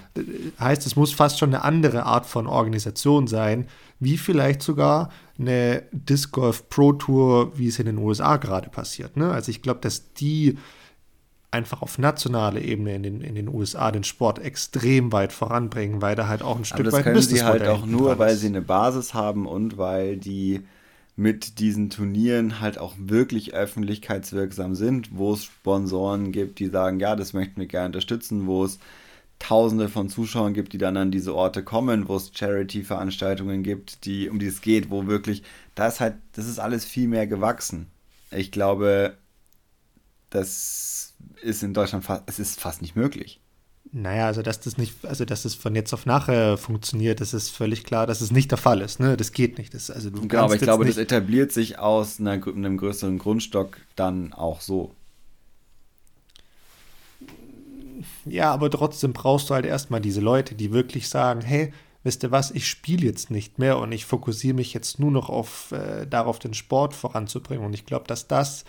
S2: heißt, es muss fast schon eine andere Art von Organisation sein, wie vielleicht sogar eine Disc Golf Pro Tour, wie es in den USA gerade passiert. Ne? Also ich glaube, dass die einfach auf nationaler Ebene in den, in den USA den Sport extrem weit voranbringen, weil da halt auch ein Stück
S1: Aber das
S2: weit
S1: können sie halt auch nur, weil sie eine Basis haben und weil die mit diesen Turnieren halt auch wirklich öffentlichkeitswirksam sind, wo es Sponsoren gibt, die sagen, ja, das möchten wir gerne unterstützen, wo es Tausende von Zuschauern gibt, die dann an diese Orte kommen, wo es Charity-Veranstaltungen gibt, die um die es geht, wo wirklich, da ist halt, das ist alles viel mehr gewachsen. Ich glaube, das ist in Deutschland fast, es ist fast nicht möglich.
S2: Naja, also dass das nicht, also dass das von jetzt auf nachher funktioniert, das ist völlig klar, dass es nicht der Fall ist. Ne? Das geht nicht. Das, also du
S1: Genau, aber ich glaube, das etabliert sich aus einer, einem größeren Grundstock dann auch so.
S2: Ja, aber trotzdem brauchst du halt erstmal diese Leute, die wirklich sagen, hey, wisst ihr was, ich spiele jetzt nicht mehr und ich fokussiere mich jetzt nur noch auf, äh, darauf, den Sport voranzubringen. Und ich glaube, dass das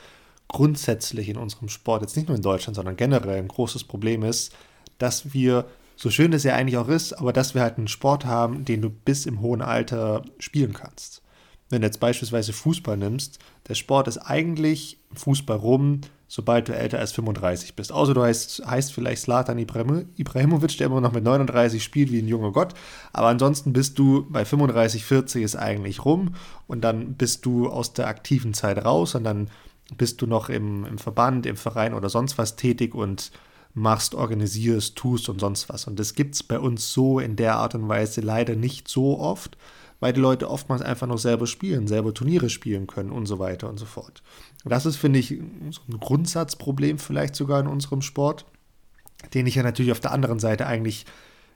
S2: grundsätzlich in unserem Sport, jetzt nicht nur in Deutschland, sondern generell ein großes Problem ist, dass wir, so schön es ja eigentlich auch ist, aber dass wir halt einen Sport haben, den du bis im hohen Alter spielen kannst. Wenn du jetzt beispielsweise Fußball nimmst, der Sport ist eigentlich Fußball rum, sobald du älter als 35 bist. Außer du heißt, heißt vielleicht Slatan Ibrahimo- Ibrahimovic, der immer noch mit 39 spielt wie ein junger Gott. Aber ansonsten bist du bei 35, 40 ist eigentlich rum und dann bist du aus der aktiven Zeit raus und dann bist du noch im, im Verband, im Verein oder sonst was tätig und machst, organisierst, tust und sonst was. Und das gibt es bei uns so in der Art und Weise leider nicht so oft, weil die Leute oftmals einfach noch selber spielen, selber Turniere spielen können und so weiter und so fort. Das ist, finde ich, so ein Grundsatzproblem vielleicht sogar in unserem Sport, den ich ja natürlich auf der anderen Seite eigentlich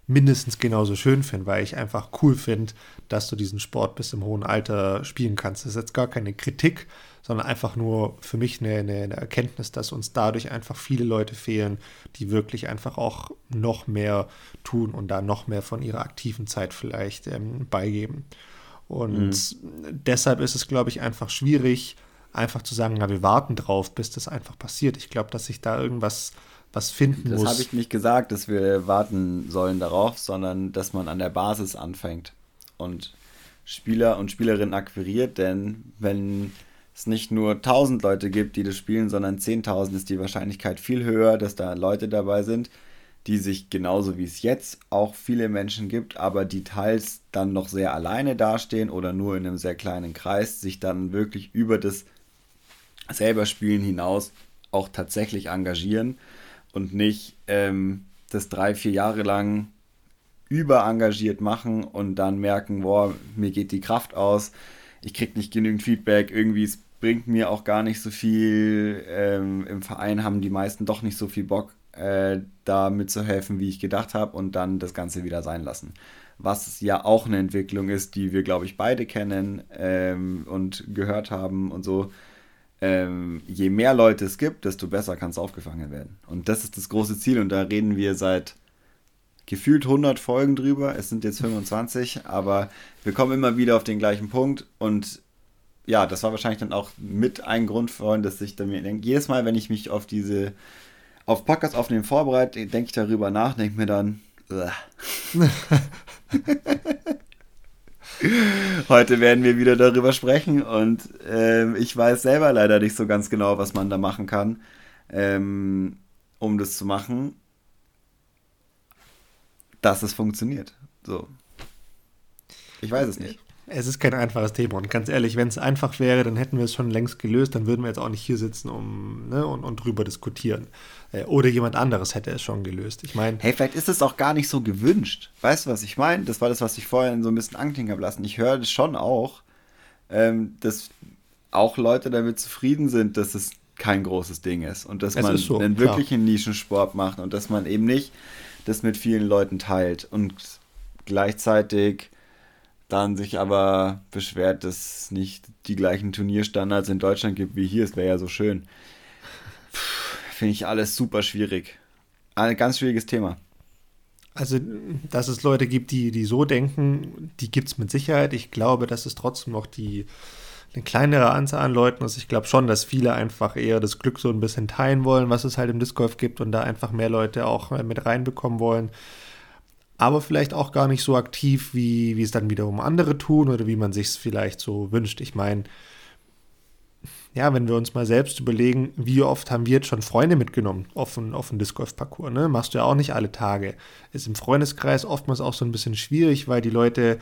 S2: mindestens genauso schön finde, weil ich einfach cool finde, dass du diesen Sport bis im hohen Alter spielen kannst. Das ist jetzt gar keine Kritik, sondern einfach nur für mich eine, eine, eine Erkenntnis, dass uns dadurch einfach viele Leute fehlen, die wirklich einfach auch noch mehr tun und da noch mehr von ihrer aktiven Zeit vielleicht ähm, beigeben. Und deshalb ist es, glaube ich, einfach schwierig, einfach zu sagen, na, wir warten drauf, bis das einfach passiert. Ich glaube, dass sich da irgendwas was finden
S1: Das
S2: muss.
S1: habe ich nicht gesagt, dass wir warten sollen darauf, sondern dass man an der Basis anfängt und Spieler und Spielerinnen akquiriert, denn wenn es nicht nur 1000 Leute gibt, die das spielen, sondern 10.000 ist die Wahrscheinlichkeit viel höher, dass da Leute dabei sind, die sich genauso wie es jetzt auch viele Menschen gibt, aber die teils dann noch sehr alleine dastehen oder nur in einem sehr kleinen Kreis, sich dann wirklich über das selber Spielen hinaus auch tatsächlich engagieren und nicht ähm, das drei, vier Jahre lang überengagiert machen und dann merken, boah, mir geht die Kraft aus, ich krieg nicht genügend Feedback, irgendwie es bringt mir auch gar nicht so viel. Ähm, Im Verein haben die meisten doch nicht so viel Bock, äh, da mitzuhelfen, wie ich gedacht habe und dann das Ganze wieder sein lassen. Was ja auch eine Entwicklung ist, die wir, glaube ich, beide kennen ähm, und gehört haben und so ähm, je mehr Leute es gibt, desto besser kann es aufgefangen werden. Und das ist das große Ziel und da reden wir seit gefühlt 100 Folgen drüber. Es sind jetzt 25, aber wir kommen immer wieder auf den gleichen Punkt und ja, das war wahrscheinlich dann auch mit ein Grund, Freund, dass ich dann mir denke, jedes Mal, wenn ich mich auf diese, auf Podcast aufnehmen vorbereite, denke ich darüber nach, denke mir dann. Heute werden wir wieder darüber sprechen und ähm, ich weiß selber leider nicht so ganz genau, was man da machen kann, ähm, um das zu machen, dass es funktioniert. So. Ich weiß es nicht.
S2: Es ist kein einfaches Thema und ganz ehrlich, wenn es einfach wäre, dann hätten wir es schon längst gelöst, dann würden wir jetzt auch nicht hier sitzen um, ne, und, und drüber diskutieren. Äh, oder jemand anderes hätte es schon gelöst. Ich meine,
S1: Hey, vielleicht ist es auch gar nicht so gewünscht. Weißt du, was ich meine? Das war das, was ich vorhin so ein bisschen anklingen habe lassen. Ich höre das schon auch, ähm, dass auch Leute damit zufrieden sind, dass es kein großes Ding ist und dass
S2: Es
S1: man
S2: so,
S1: einen
S2: klar.
S1: wirklichen Nischensport macht und dass man eben nicht das mit vielen Leuten teilt und gleichzeitig dann sich aber beschwert, dass es nicht die gleichen Turnierstandards in Deutschland gibt wie hier. Es wäre ja so schön. Finde ich alles super schwierig. Ein ganz schwieriges Thema.
S2: Also, dass es Leute gibt, die, die so denken, die gibt es mit Sicherheit. Ich glaube, dass es trotzdem noch die eine kleinere Anzahl an Leuten ist. Ich glaube schon, dass viele einfach eher das Glück so ein bisschen teilen wollen, was es halt im Disc Golf gibt und da einfach mehr Leute auch mit reinbekommen wollen. Aber vielleicht auch gar nicht so aktiv, wie, wie es dann wiederum andere tun oder wie man sich es vielleicht so wünscht. Ich meine, ja, wenn wir uns mal selbst überlegen, wie oft haben wir jetzt schon Freunde mitgenommen auf einen, auf einen Disc Golf Parcours, ne? Machst du ja auch nicht alle Tage. Ist im Freundeskreis oftmals auch so ein bisschen schwierig, weil die Leute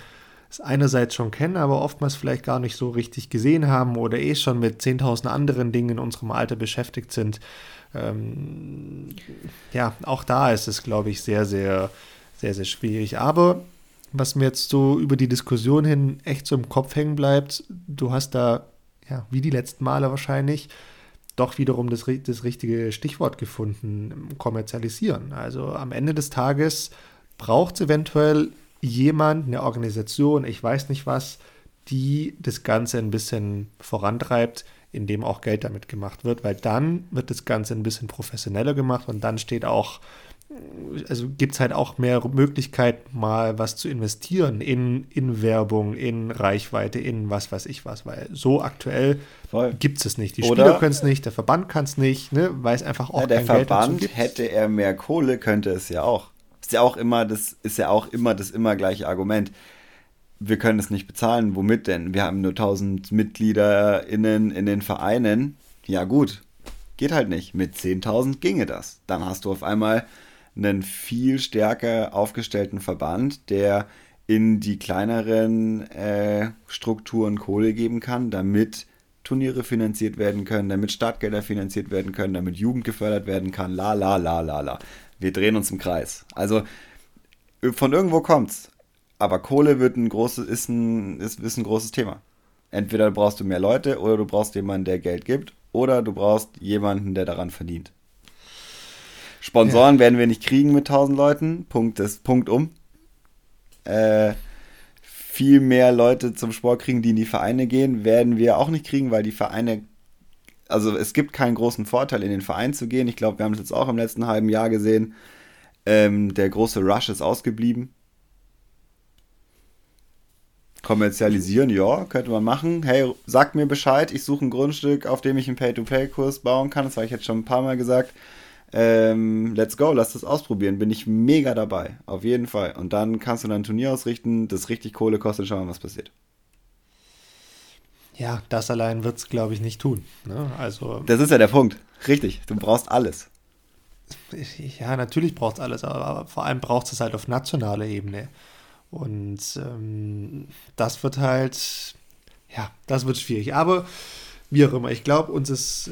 S2: es einerseits schon kennen, aber oftmals vielleicht gar nicht so richtig gesehen haben oder eh schon mit 10.000 anderen Dingen in unserem Alter beschäftigt sind. Ähm, ja, auch da ist es, glaube ich, sehr, sehr, sehr, sehr schwierig. Aber was mir jetzt so über die Diskussion hin echt so im Kopf hängen bleibt, du hast da ja, wie die letzten Male wahrscheinlich, doch wiederum das, das richtige Stichwort gefunden, kommerzialisieren. Also am Ende des Tages braucht es eventuell jemand, eine Organisation, ich weiß nicht was, die das Ganze ein bisschen vorantreibt, indem auch Geld damit gemacht wird, weil dann wird das Ganze ein bisschen professioneller gemacht und dann steht auch also gibt es halt auch mehr Möglichkeit, mal was zu investieren in, in Werbung, in Reichweite, in was weiß ich was, weil so aktuell gibt es es nicht. Die Oder Spieler können es nicht, der Verband kann es nicht, ne, weil es einfach auch
S1: ja, der kein Verband Geld hätte er mehr Kohle, könnte es ja auch. Ist ja auch immer das, ist ja auch immer das immer gleiche Argument. Wir können es nicht bezahlen. Womit denn? Wir haben nur 1000 MitgliederInnen in den Vereinen. Ja, gut. Geht halt nicht. Mit 10.000 ginge das. Dann hast du auf einmal einen viel stärker aufgestellten Verband, der in die kleineren äh, Strukturen Kohle geben kann, damit Turniere finanziert werden können, damit Startgelder finanziert werden können, damit Jugend gefördert werden kann, la la la la la. Wir drehen uns im Kreis. Also von irgendwo kommt's. Aber Kohle wird ein großes, ist ein, ist, ist ein großes Thema. Entweder brauchst du mehr Leute oder du brauchst jemanden, der Geld gibt, oder du brauchst jemanden, der daran verdient. Sponsoren ja. werden wir nicht kriegen mit 1000 Leuten. Punkt ist Punkt um. Äh, viel mehr Leute zum Sport kriegen, die in die Vereine gehen, werden wir auch nicht kriegen, weil die Vereine, also es gibt keinen großen Vorteil, in den Verein zu gehen. Ich glaube, wir haben es jetzt auch im letzten halben Jahr gesehen. Ähm, der große Rush ist ausgeblieben. Kommerzialisieren, ja, könnte man machen. Hey, sagt mir Bescheid, ich suche ein Grundstück, auf dem ich einen Pay-to-Pay-Kurs bauen kann. Das habe ich jetzt schon ein paar Mal gesagt ähm, let's go, lass das ausprobieren, bin ich mega dabei, auf jeden Fall. Und dann kannst du dann ein Turnier ausrichten, das richtig Kohle kostet, schauen wir mal, was passiert.
S2: Ja, das allein wird es, glaube ich, nicht tun. Ne? Also,
S1: das ist ja der Punkt. Richtig, du brauchst alles.
S2: Ja, natürlich braucht es alles, aber, aber, vor allem braucht es halt auf nationaler Ebene. Und ähm, das wird halt, ja, das wird schwierig. Aber wie auch immer. Ich glaube, uns ist,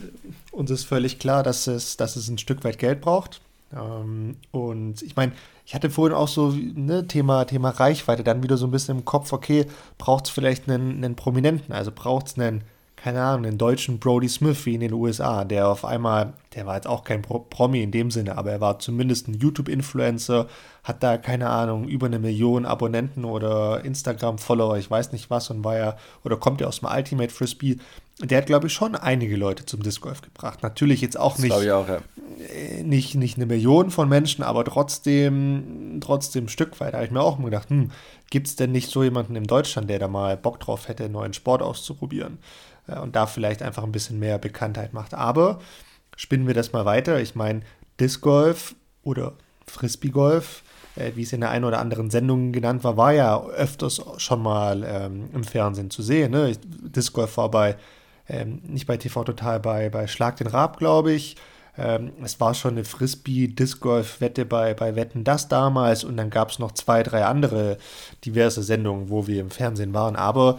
S2: uns ist völlig klar, dass es, dass es ein Stück weit Geld braucht. Ähm, und ich meine, ich hatte vorhin auch so ne, Thema, Thema Reichweite, dann wieder so ein bisschen im Kopf, okay, braucht es vielleicht einen, einen Prominenten, also braucht es einen keine Ahnung, einen deutschen Brody Smith wie in den USA, der auf einmal, der war jetzt auch kein Promi in dem Sinne, aber er war zumindest ein YouTube-Influencer, hat da, keine Ahnung, über eine Million Abonnenten oder Instagram-Follower, ich weiß nicht was, und war ja, oder kommt ja aus dem Ultimate Frisbee. Der hat, glaube ich, schon einige Leute zum Disc Golf gebracht. Natürlich jetzt auch nicht, auch, ja. Äh, nicht, nicht eine Million von Menschen, aber trotzdem, trotzdem ein Stück weit. Da habe ich mir auch mal gedacht, hm, gibt es denn nicht so jemanden in Deutschland, der da mal Bock drauf hätte, einen neuen Sport auszuprobieren? Und da vielleicht einfach ein bisschen mehr Bekanntheit macht. Aber spinnen wir das mal weiter. Ich meine, Disc Golf oder Frisbee Golf, äh, wie es in der einen oder anderen Sendung genannt war, war ja öfters schon mal ähm, im Fernsehen zu sehen. Ne? Disc Golf war bei, ähm, nicht bei TV Total, bei, bei Schlag den Rab, glaube ich. Ähm, es war schon eine Frisbee-Disc-Golf-Wette bei, bei Wetten das damals und dann gab es noch zwei, drei andere diverse Sendungen, wo wir im Fernsehen waren. Aber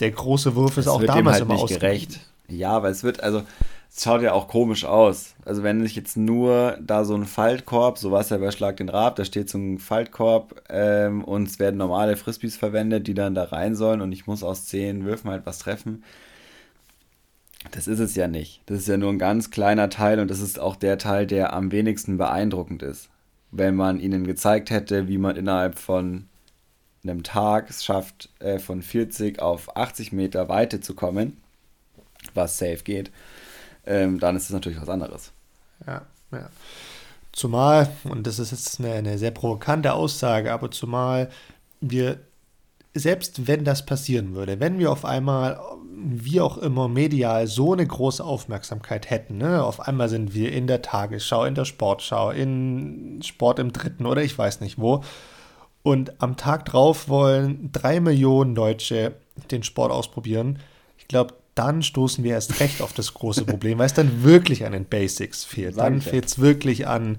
S2: der große Wurf ist das auch damals halt immer
S1: nicht gerecht. Ja, weil es wird, also es schaut ja auch komisch aus. Also wenn sich jetzt nur da so ein Faltkorb, so war es ja bei Schlag den Rab, da steht so ein Faltkorb ähm, und es werden normale Frisbees verwendet, die dann da rein sollen und ich muss aus zehn Würfen halt was treffen. Das ist es ja nicht. Das ist ja nur ein ganz kleiner Teil und das ist auch der Teil, der am wenigsten beeindruckend ist. Wenn man ihnen gezeigt hätte, wie man innerhalb von einem Tag es schafft, äh, von 40 auf 80 Meter Weite zu kommen, was safe geht, ähm, dann ist es natürlich was anderes.
S2: Ja, ja. Zumal, und das ist jetzt eine, eine sehr provokante Aussage, aber zumal wir, selbst wenn das passieren würde, wenn wir auf einmal wie auch immer medial so eine große Aufmerksamkeit hätten. Ne? Auf einmal sind wir in der Tagesschau, in der Sportschau, in Sport im Dritten oder ich weiß nicht wo. Und am Tag drauf wollen drei Millionen Deutsche den Sport ausprobieren. Ich glaube, dann stoßen wir erst recht auf das große Problem, weil es dann wirklich an den Basics fehlt. Dann fehlt es wirklich an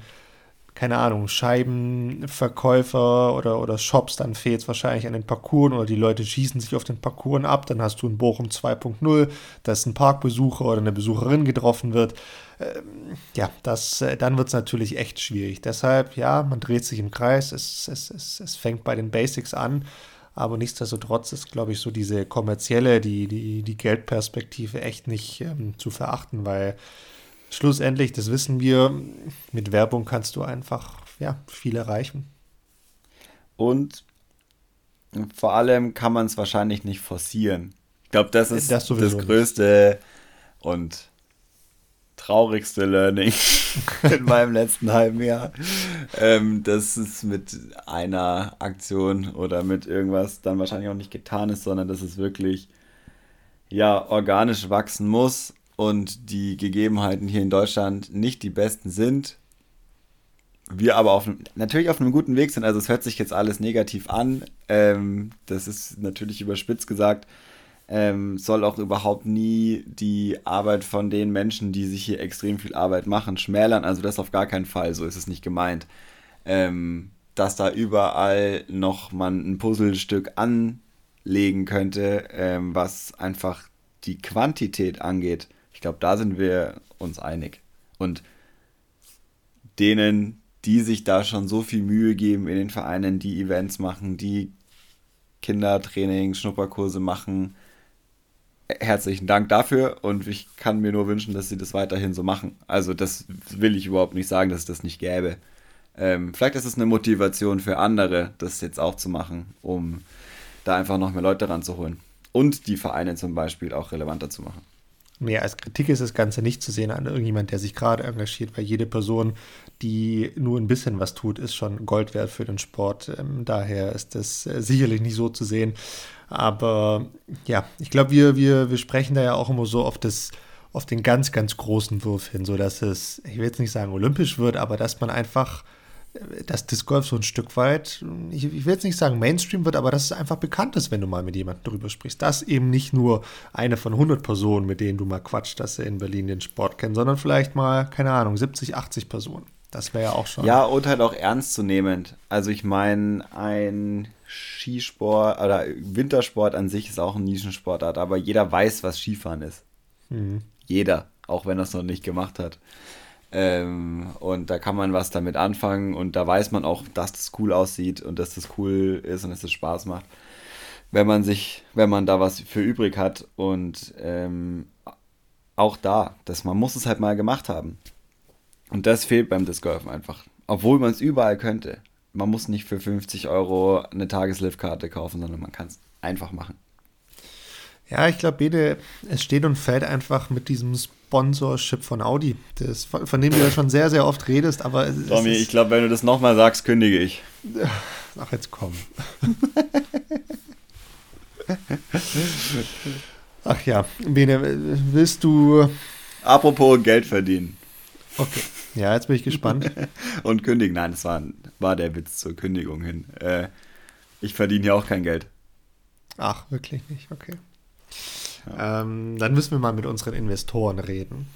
S2: keine Ahnung, Scheibenverkäufer oder, oder Shops, dann fehlt es wahrscheinlich an den Parcours oder die Leute schießen sich auf den Parcours ab, dann hast du ein Bochum 2.0, dass ein Parkbesucher oder eine Besucherin getroffen wird. Ähm, ja, das, äh, dann wird es natürlich echt schwierig. Deshalb, ja, man dreht sich im Kreis, es, es, es, es fängt bei den Basics an, aber nichtsdestotrotz ist, glaube ich, so diese kommerzielle, die, die, die Geldperspektive echt nicht ähm, zu verachten, weil schlussendlich, das wissen wir, mit Werbung kannst du einfach ja, viel erreichen.
S1: Und vor allem kann man es wahrscheinlich nicht forcieren. Ich glaube, das ist das, das größte nicht. und traurigste Learning in meinem letzten halben Jahr. Ähm, dass es mit einer Aktion oder mit irgendwas dann wahrscheinlich auch nicht getan ist, sondern dass es wirklich ja organisch wachsen muss und die Gegebenheiten hier in Deutschland nicht die besten sind, wir aber auf, natürlich auf einem guten Weg sind. Also es hört sich jetzt alles negativ an. Ähm, das ist natürlich überspitzt gesagt. Ähm, soll auch überhaupt nie die Arbeit von den Menschen, die sich hier extrem viel Arbeit machen, schmälern. Also das auf gar keinen Fall. So ist es nicht gemeint. Ähm, dass da überall noch man ein Puzzlestück anlegen könnte, ähm, was einfach die Quantität angeht ich glaube, da sind wir uns einig. Und denen, die sich da schon so viel Mühe geben in den Vereinen, die Events machen, die Kindertraining, Schnupperkurse machen, herzlichen Dank dafür und ich kann mir nur wünschen, dass sie das weiterhin so machen. Also das will ich überhaupt nicht sagen, dass es das nicht gäbe. Ähm, vielleicht ist es eine Motivation für andere, das jetzt auch zu machen, um da einfach noch mehr Leute ranzuholen. Und die Vereine zum Beispiel auch relevanter zu machen
S2: mehr als Kritik ist das Ganze nicht zu sehen an irgendjemand, der sich gerade engagiert, weil jede Person, die nur ein bisschen was tut, ist schon Gold wert für den Sport. Ähm, daher ist das äh, sicherlich nicht so zu sehen. Aber ja, ich glaube, wir, wir, wir sprechen da ja auch immer so auf das auf den ganz, ganz großen Wurf hin, sodass es, ich will jetzt nicht sagen olympisch wird, aber dass man einfach dass Disc Golf so ein Stück weit, ich, ich, will jetzt nicht sagen Mainstream wird, aber dass es einfach bekannt ist, wenn du mal mit jemandem drüber sprichst. Dass eben nicht nur eine von 100 Personen, mit denen du mal quatscht, dass sie in Berlin den Sport kennen, sondern vielleicht mal, keine Ahnung, 70, 80 Personen. Das wäre ja auch schon.
S1: Ja, und halt auch ernstzunehmend. Also ich meine, ein Skisport oder Wintersport an sich ist auch ein Nischensportart, aber jeder weiß, was Skifahren ist. Mhm. Jeder, auch wenn er es noch nicht gemacht hat. Ähm, und da kann man was damit anfangen und da weiß man auch, dass das cool aussieht und dass das cool ist und dass es Spaß macht, wenn man sich, wenn man da was für übrig hat und ähm, auch da, dass man muss es halt mal gemacht haben. Und das fehlt beim Disc Golf einfach. Obwohl man es überall könnte. Man muss nicht für 50 Euro eine Tageslift-Karte kaufen, sondern man kann es einfach machen.
S2: Ja, ich glaube, Bede, es steht und fällt einfach mit diesem Sponsorship von Audi, das, von dem du ja schon sehr, sehr oft redest, aber
S1: es, Tommy, ich glaube, wenn du das nochmal sagst, kündige ich.
S2: Ach, jetzt komm. Ach ja, Bene, willst du.
S1: Apropos Geld verdienen.
S2: Okay. Ja, jetzt bin ich gespannt.
S1: Und kündigen. Nein, das war, war der Witz zur Kündigung hin. Äh, ich verdiene hier auch kein Geld.
S2: Ach, wirklich nicht, okay. Ähm, dann müssen wir mal mit unseren Investoren reden.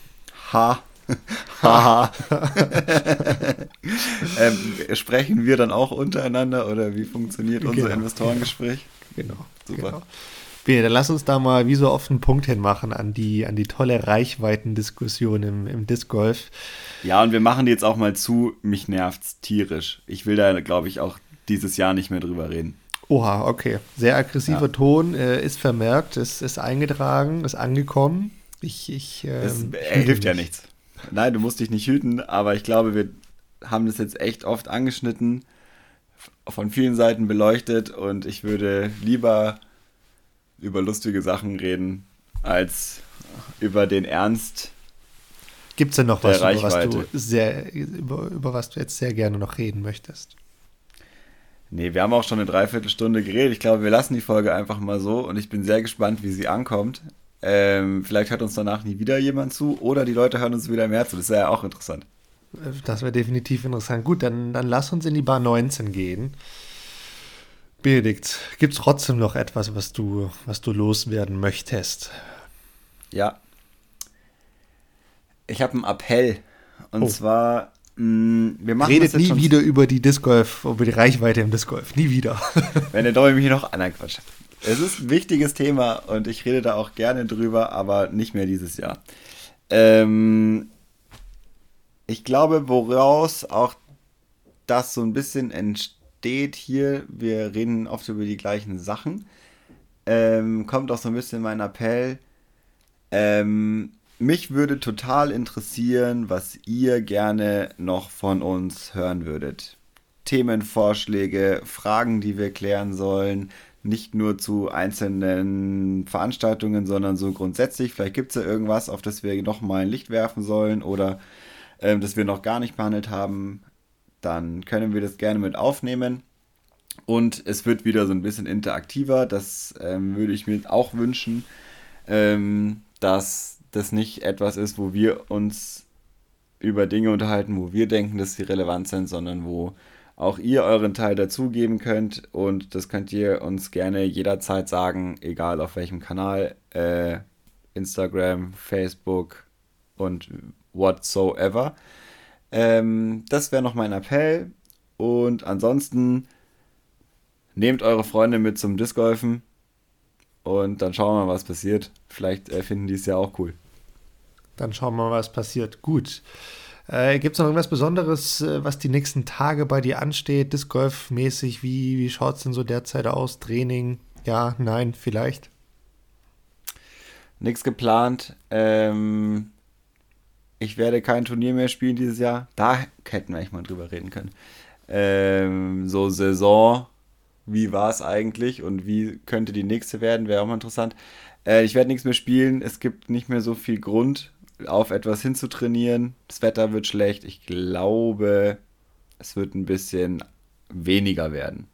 S1: Ha. Haha. ähm, sprechen wir dann auch untereinander oder wie funktioniert unser genau, Investorengespräch?
S2: Genau. Super. Genau. Bene, dann lass uns da mal wie so oft einen Punkt hinmachen an die, an die tolle Reichweitendiskussion im, im Disc Golf.
S1: Ja, und wir machen die jetzt auch mal zu. Mich nervt's tierisch. Ich will da, glaube ich, auch dieses Jahr nicht mehr drüber reden.
S2: Oha, okay. Sehr aggressiver ja. Ton, äh, ist vermerkt, ist, ist eingetragen, ist angekommen. Ich, ich,
S1: ähm, es äh, hilft ja nichts. Nein, du musst dich nicht hüten, aber ich glaube, wir haben das jetzt echt oft angeschnitten, von vielen Seiten beleuchtet und ich würde lieber über lustige Sachen reden, als über den Ernst.
S2: Gibt es denn noch was, über was, du sehr, über, über was du jetzt sehr gerne noch reden möchtest?
S1: Nee, wir haben auch schon eine Dreiviertelstunde geredet. Ich glaube, wir lassen die Folge einfach mal so und ich bin sehr gespannt, wie sie ankommt. Ähm, vielleicht hört uns danach nie wieder jemand zu oder die Leute hören uns wieder mehr zu. Das wäre ja auch interessant.
S2: Das wäre definitiv interessant. Gut, dann, dann lass uns in die Bar 19 gehen. Benedikt, gibt es trotzdem noch etwas, was du, was du loswerden möchtest?
S1: Ja. Ich habe einen Appell. Und oh. zwar, mm, wir machen
S2: Redet nie wieder über die Disc Golf, über die Reichweite im Disc Golf. Nie wieder.
S1: Wenn der Domi mich noch anquatscht. Es ist ein wichtiges Thema und ich rede da auch gerne drüber, aber nicht mehr dieses Jahr. Ähm, ich glaube, woraus auch das so ein bisschen entsteht hier, wir reden oft über die gleichen Sachen, ähm, kommt auch so ein bisschen mein Appell. Ähm, mich würde total interessieren, was ihr gerne noch von uns hören würdet. Themenvorschläge, Fragen, die wir klären sollen, nicht nur zu einzelnen Veranstaltungen, sondern so grundsätzlich. Vielleicht gibt es ja irgendwas, auf das wir noch mal ein Licht werfen sollen oder ähm, das wir noch gar nicht behandelt haben. Dann können wir das gerne mit aufnehmen. Und es wird wieder so ein bisschen interaktiver. Das ähm, würde ich mir auch wünschen, ähm, dass das nicht etwas ist, wo wir uns über Dinge unterhalten, wo wir denken, dass sie relevant sind, sondern wo auch ihr euren Teil dazugeben könnt. Und das könnt ihr uns gerne jederzeit sagen, egal auf welchem Kanal. Äh, Instagram, Facebook und whatsoever. Ähm, das wäre noch mein Appell. Und ansonsten nehmt eure Freunde mit zum Discgolfen und dann schauen wir mal, was passiert. Vielleicht äh, finden die es ja auch cool.
S2: Dann schauen wir mal, was passiert. Gut. Äh, Gibt es noch irgendwas Besonderes, äh, was die nächsten Tage bei dir ansteht, Disc Golf-mäßig? Wie, wie schaut es denn so derzeit aus? Training? Ja, nein, vielleicht?
S1: Nichts geplant. Ähm, ich werde kein Turnier mehr spielen dieses Jahr. Da hätten wir eigentlich mal drüber reden können. Ähm, so Saison, wie war es eigentlich und wie könnte die nächste werden, wäre auch mal interessant. Äh, ich werde nichts mehr spielen. Es gibt nicht mehr so viel Grund auf etwas hinzutrainieren. Das Wetter wird schlecht. Ich glaube, es wird ein bisschen weniger werden.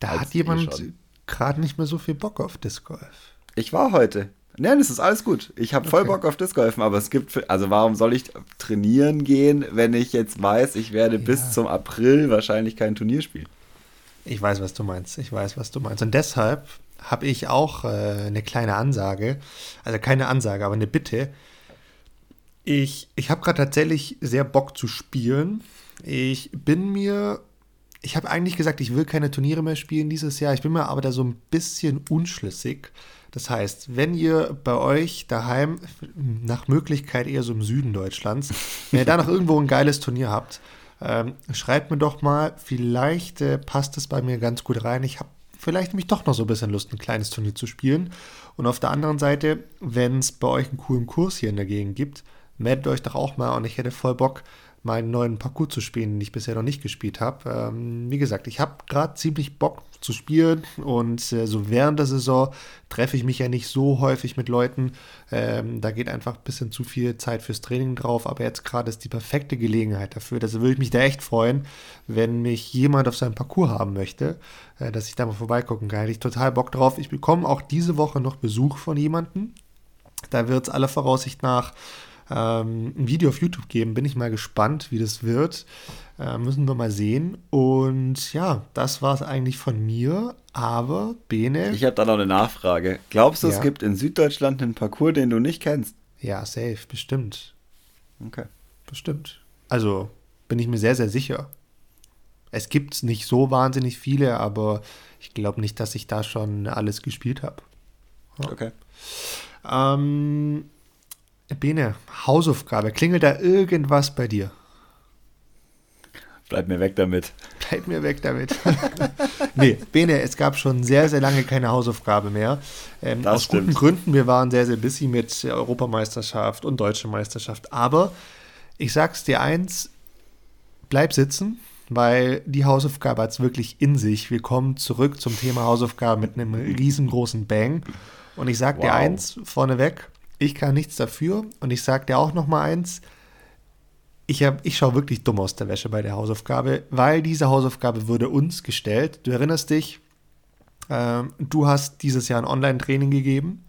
S2: Da hat jemand gerade nicht mehr so viel Bock auf Disc Golf.
S1: Ich war heute. Nein, es ist alles gut. Ich habe voll okay. Bock auf Disc Golfen, aber es gibt, also warum soll ich trainieren gehen, wenn ich jetzt weiß, ich werde ja. bis zum April wahrscheinlich kein Turnier spielen?
S2: Ich weiß, was du meinst. Ich weiß, was du meinst. Und deshalb habe ich auch äh, eine kleine Ansage, also keine Ansage, aber eine Bitte. Ich, ich habe gerade tatsächlich sehr Bock zu spielen. Ich bin mir, ich habe eigentlich gesagt, ich will keine Turniere mehr spielen dieses Jahr. Ich bin mir aber da so ein bisschen unschlüssig. Das heißt, wenn ihr bei euch daheim nach Möglichkeit eher so im Süden Deutschlands, wenn ihr da noch irgendwo ein geiles Turnier habt, ähm, schreibt mir doch mal, vielleicht äh, passt es bei mir ganz gut rein. Ich habe vielleicht mich doch noch so ein bisschen Lust, ein kleines Turnier zu spielen. Und auf der anderen Seite, wenn es bei euch einen coolen Kurs hier in der Gegend gibt, meldet euch doch auch mal und ich hätte voll Bock, meinen neuen Parcours zu spielen, den ich bisher noch nicht gespielt habe. Ähm, wie gesagt, ich habe gerade ziemlich Bock zu spielen und äh, so während der Saison treffe ich mich ja nicht so häufig mit Leuten. Ähm, da geht einfach ein bisschen zu viel Zeit fürs Training drauf, aber jetzt gerade ist die perfekte Gelegenheit dafür. Also würde ich mich da echt freuen, wenn mich jemand auf seinem Parcours haben möchte, äh, dass ich da mal vorbeigucken kann. Hätte ich total Bock drauf. Ich bekomme auch diese Woche noch Besuch von jemandem. Da wird es aller Voraussicht nach ähm, ein Video auf YouTube geben. Bin ich mal gespannt, wie das wird. Äh, müssen wir mal sehen. Und ja, das war es eigentlich von mir. Aber, Bene.
S1: Ich habe da noch eine Nachfrage. Glaubst du, ja. es gibt in Süddeutschland einen Parcours, den du nicht kennst?
S2: Ja, safe, bestimmt.
S1: Okay.
S2: Bestimmt. Also bin ich mir sehr, sehr sicher. Es gibt nicht so wahnsinnig viele, aber ich glaube nicht, dass ich da schon alles gespielt habe.
S1: Ja. Okay.
S2: Ähm, Bene, Hausaufgabe. Klingelt da irgendwas bei dir?
S1: Bleib mir weg damit.
S2: Bleib mir weg damit. nee, Bene, es gab schon sehr, sehr lange keine Hausaufgabe mehr. Ähm, aus stimmt. guten Gründen. Wir waren sehr, sehr busy mit Europameisterschaft und Deutsche Meisterschaft. Aber ich sag's dir eins: bleib sitzen, weil die Hausaufgabe hat es wirklich in sich. Wir kommen zurück zum Thema Hausaufgabe mit einem riesengroßen Bang. Und ich sag wow. dir eins vorneweg: ich kann nichts dafür und ich sage dir auch noch mal eins. Ich, ich schaue wirklich dumm aus der Wäsche bei der Hausaufgabe, weil diese Hausaufgabe wurde uns gestellt. Du erinnerst dich, äh, du hast dieses Jahr ein Online-Training gegeben.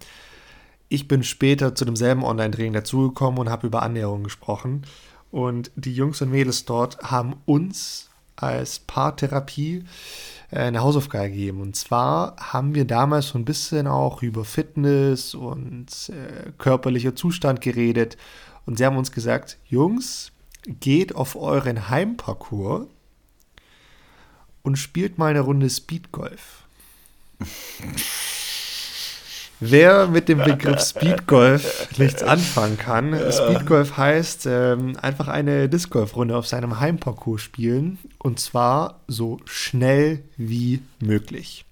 S2: ich bin später zu demselben Online-Training dazugekommen und habe über Annäherung gesprochen. Und die Jungs und Mädels dort haben uns als Paartherapie eine Hausaufgabe gegeben. Und zwar haben wir damals so ein bisschen auch über Fitness und äh, körperlicher Zustand geredet. Und sie haben uns gesagt, Jungs, geht auf euren Heimparcours und spielt mal eine Runde Speedgolf. Wer mit dem Begriff Speedgolf nichts anfangen kann, Speedgolf heißt ähm, einfach eine Disc Golf Runde auf seinem Heimparcours spielen und zwar so schnell wie möglich.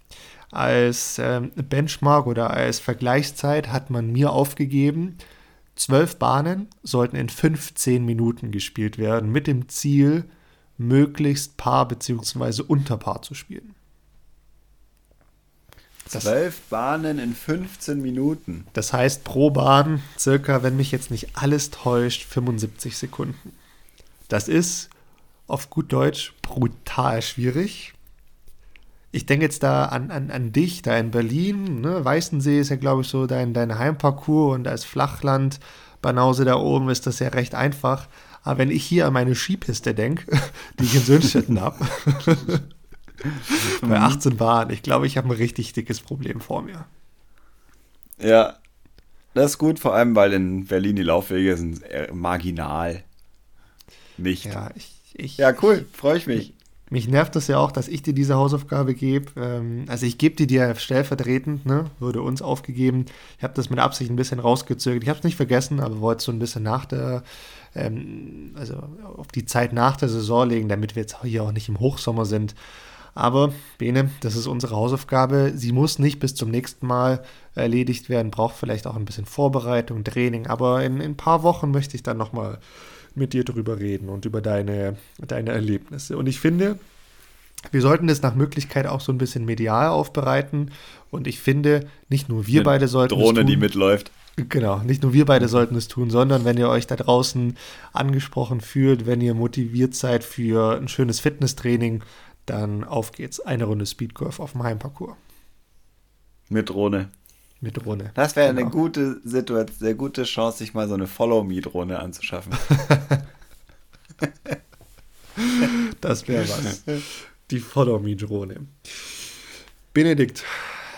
S2: Als ähm, Benchmark oder als Vergleichszeit hat man mir aufgegeben, zwölf Bahnen sollten in 15 Minuten gespielt werden, mit dem Ziel, möglichst Paar bzw. Unterpaar zu spielen.
S1: Zwölf Bahnen in 15 Minuten.
S2: Das heißt pro Bahn circa, wenn mich jetzt nicht alles täuscht, 75 Sekunden. Das ist auf gut Deutsch brutal schwierig. Ich denke jetzt da an, an, an dich, da in Berlin. Ne? Weißensee ist ja, glaube ich, so dein, dein Heimparcours und als Flachland, Banause da oben ist das ja recht einfach. Aber wenn ich hier an meine Skipiste denke, die ich in Sönstetten habe, bei 18 mhm. Bahnen. Ich glaube, ich habe ein richtig dickes Problem vor mir.
S1: Ja, das ist gut, vor allem, weil in Berlin die Laufwege sind marginal. Nicht.
S2: Ja, ich, ich,
S1: ja cool, freue ich mich.
S2: Mich nervt das ja auch, dass ich dir diese Hausaufgabe gebe. Ähm, also ich gebe die dir stellvertretend, ne? wurde uns aufgegeben. Ich habe das mit Absicht ein bisschen rausgezögert. Ich habe es nicht vergessen, aber wollte so ein bisschen nach der, ähm, also auf die Zeit nach der Saison legen, damit wir jetzt hier auch nicht im Hochsommer sind. Aber, Bene, das ist unsere Hausaufgabe. Sie muss nicht bis zum nächsten Mal erledigt werden, braucht vielleicht auch ein bisschen Vorbereitung, Training. Aber in, in ein paar Wochen möchte ich dann nochmal mit dir drüber reden und über deine, deine Erlebnisse. Und ich finde, wir sollten das nach Möglichkeit auch so ein bisschen medial aufbereiten. Und ich finde, nicht nur wir Eine beide sollten
S1: Drohne, es tun. die mitläuft.
S2: Genau, nicht nur wir beide sollten es tun, sondern wenn ihr euch da draußen angesprochen fühlt, wenn ihr motiviert seid für ein schönes Fitnesstraining, dann auf geht's. Eine Runde Speedgolf auf dem Heimparcours.
S1: Mit Drohne.
S2: Mit Drohne.
S1: Das wäre genau. eine gute Situation, sehr gute Chance, sich mal so eine Follow-Me-Drohne anzuschaffen.
S2: das wäre was. Die Follow-Me-Drohne. Benedikt,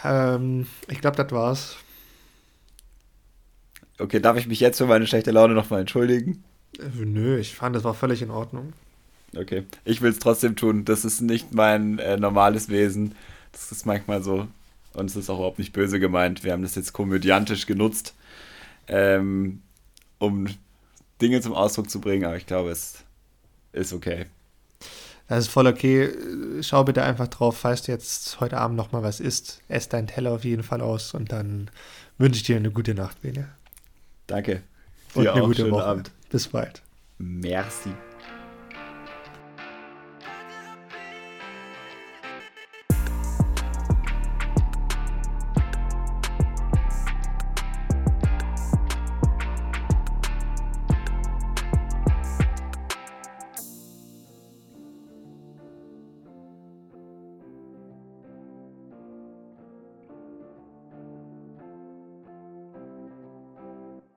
S2: ähm, ich glaube, das war's.
S1: Okay, darf ich mich jetzt für meine schlechte Laune nochmal entschuldigen?
S2: Äh, nö, ich fand, das war völlig in Ordnung.
S1: Okay. Ich will es trotzdem tun. Das ist nicht mein äh, normales Wesen. Das ist manchmal so. Und es ist auch überhaupt nicht böse gemeint. Wir haben das jetzt komödiantisch genutzt, ähm, um Dinge zum Ausdruck zu bringen. Aber ich glaube, es ist okay.
S2: Das ist voll okay. Schau bitte einfach drauf, falls du jetzt heute Abend nochmal was isst. Ess deinen Teller auf jeden Fall aus und dann wünsche ich dir eine gute Nacht, Bene.
S1: Danke.
S2: Und dir eine auch. gute Woche. Abend. Bis bald.
S1: Merci.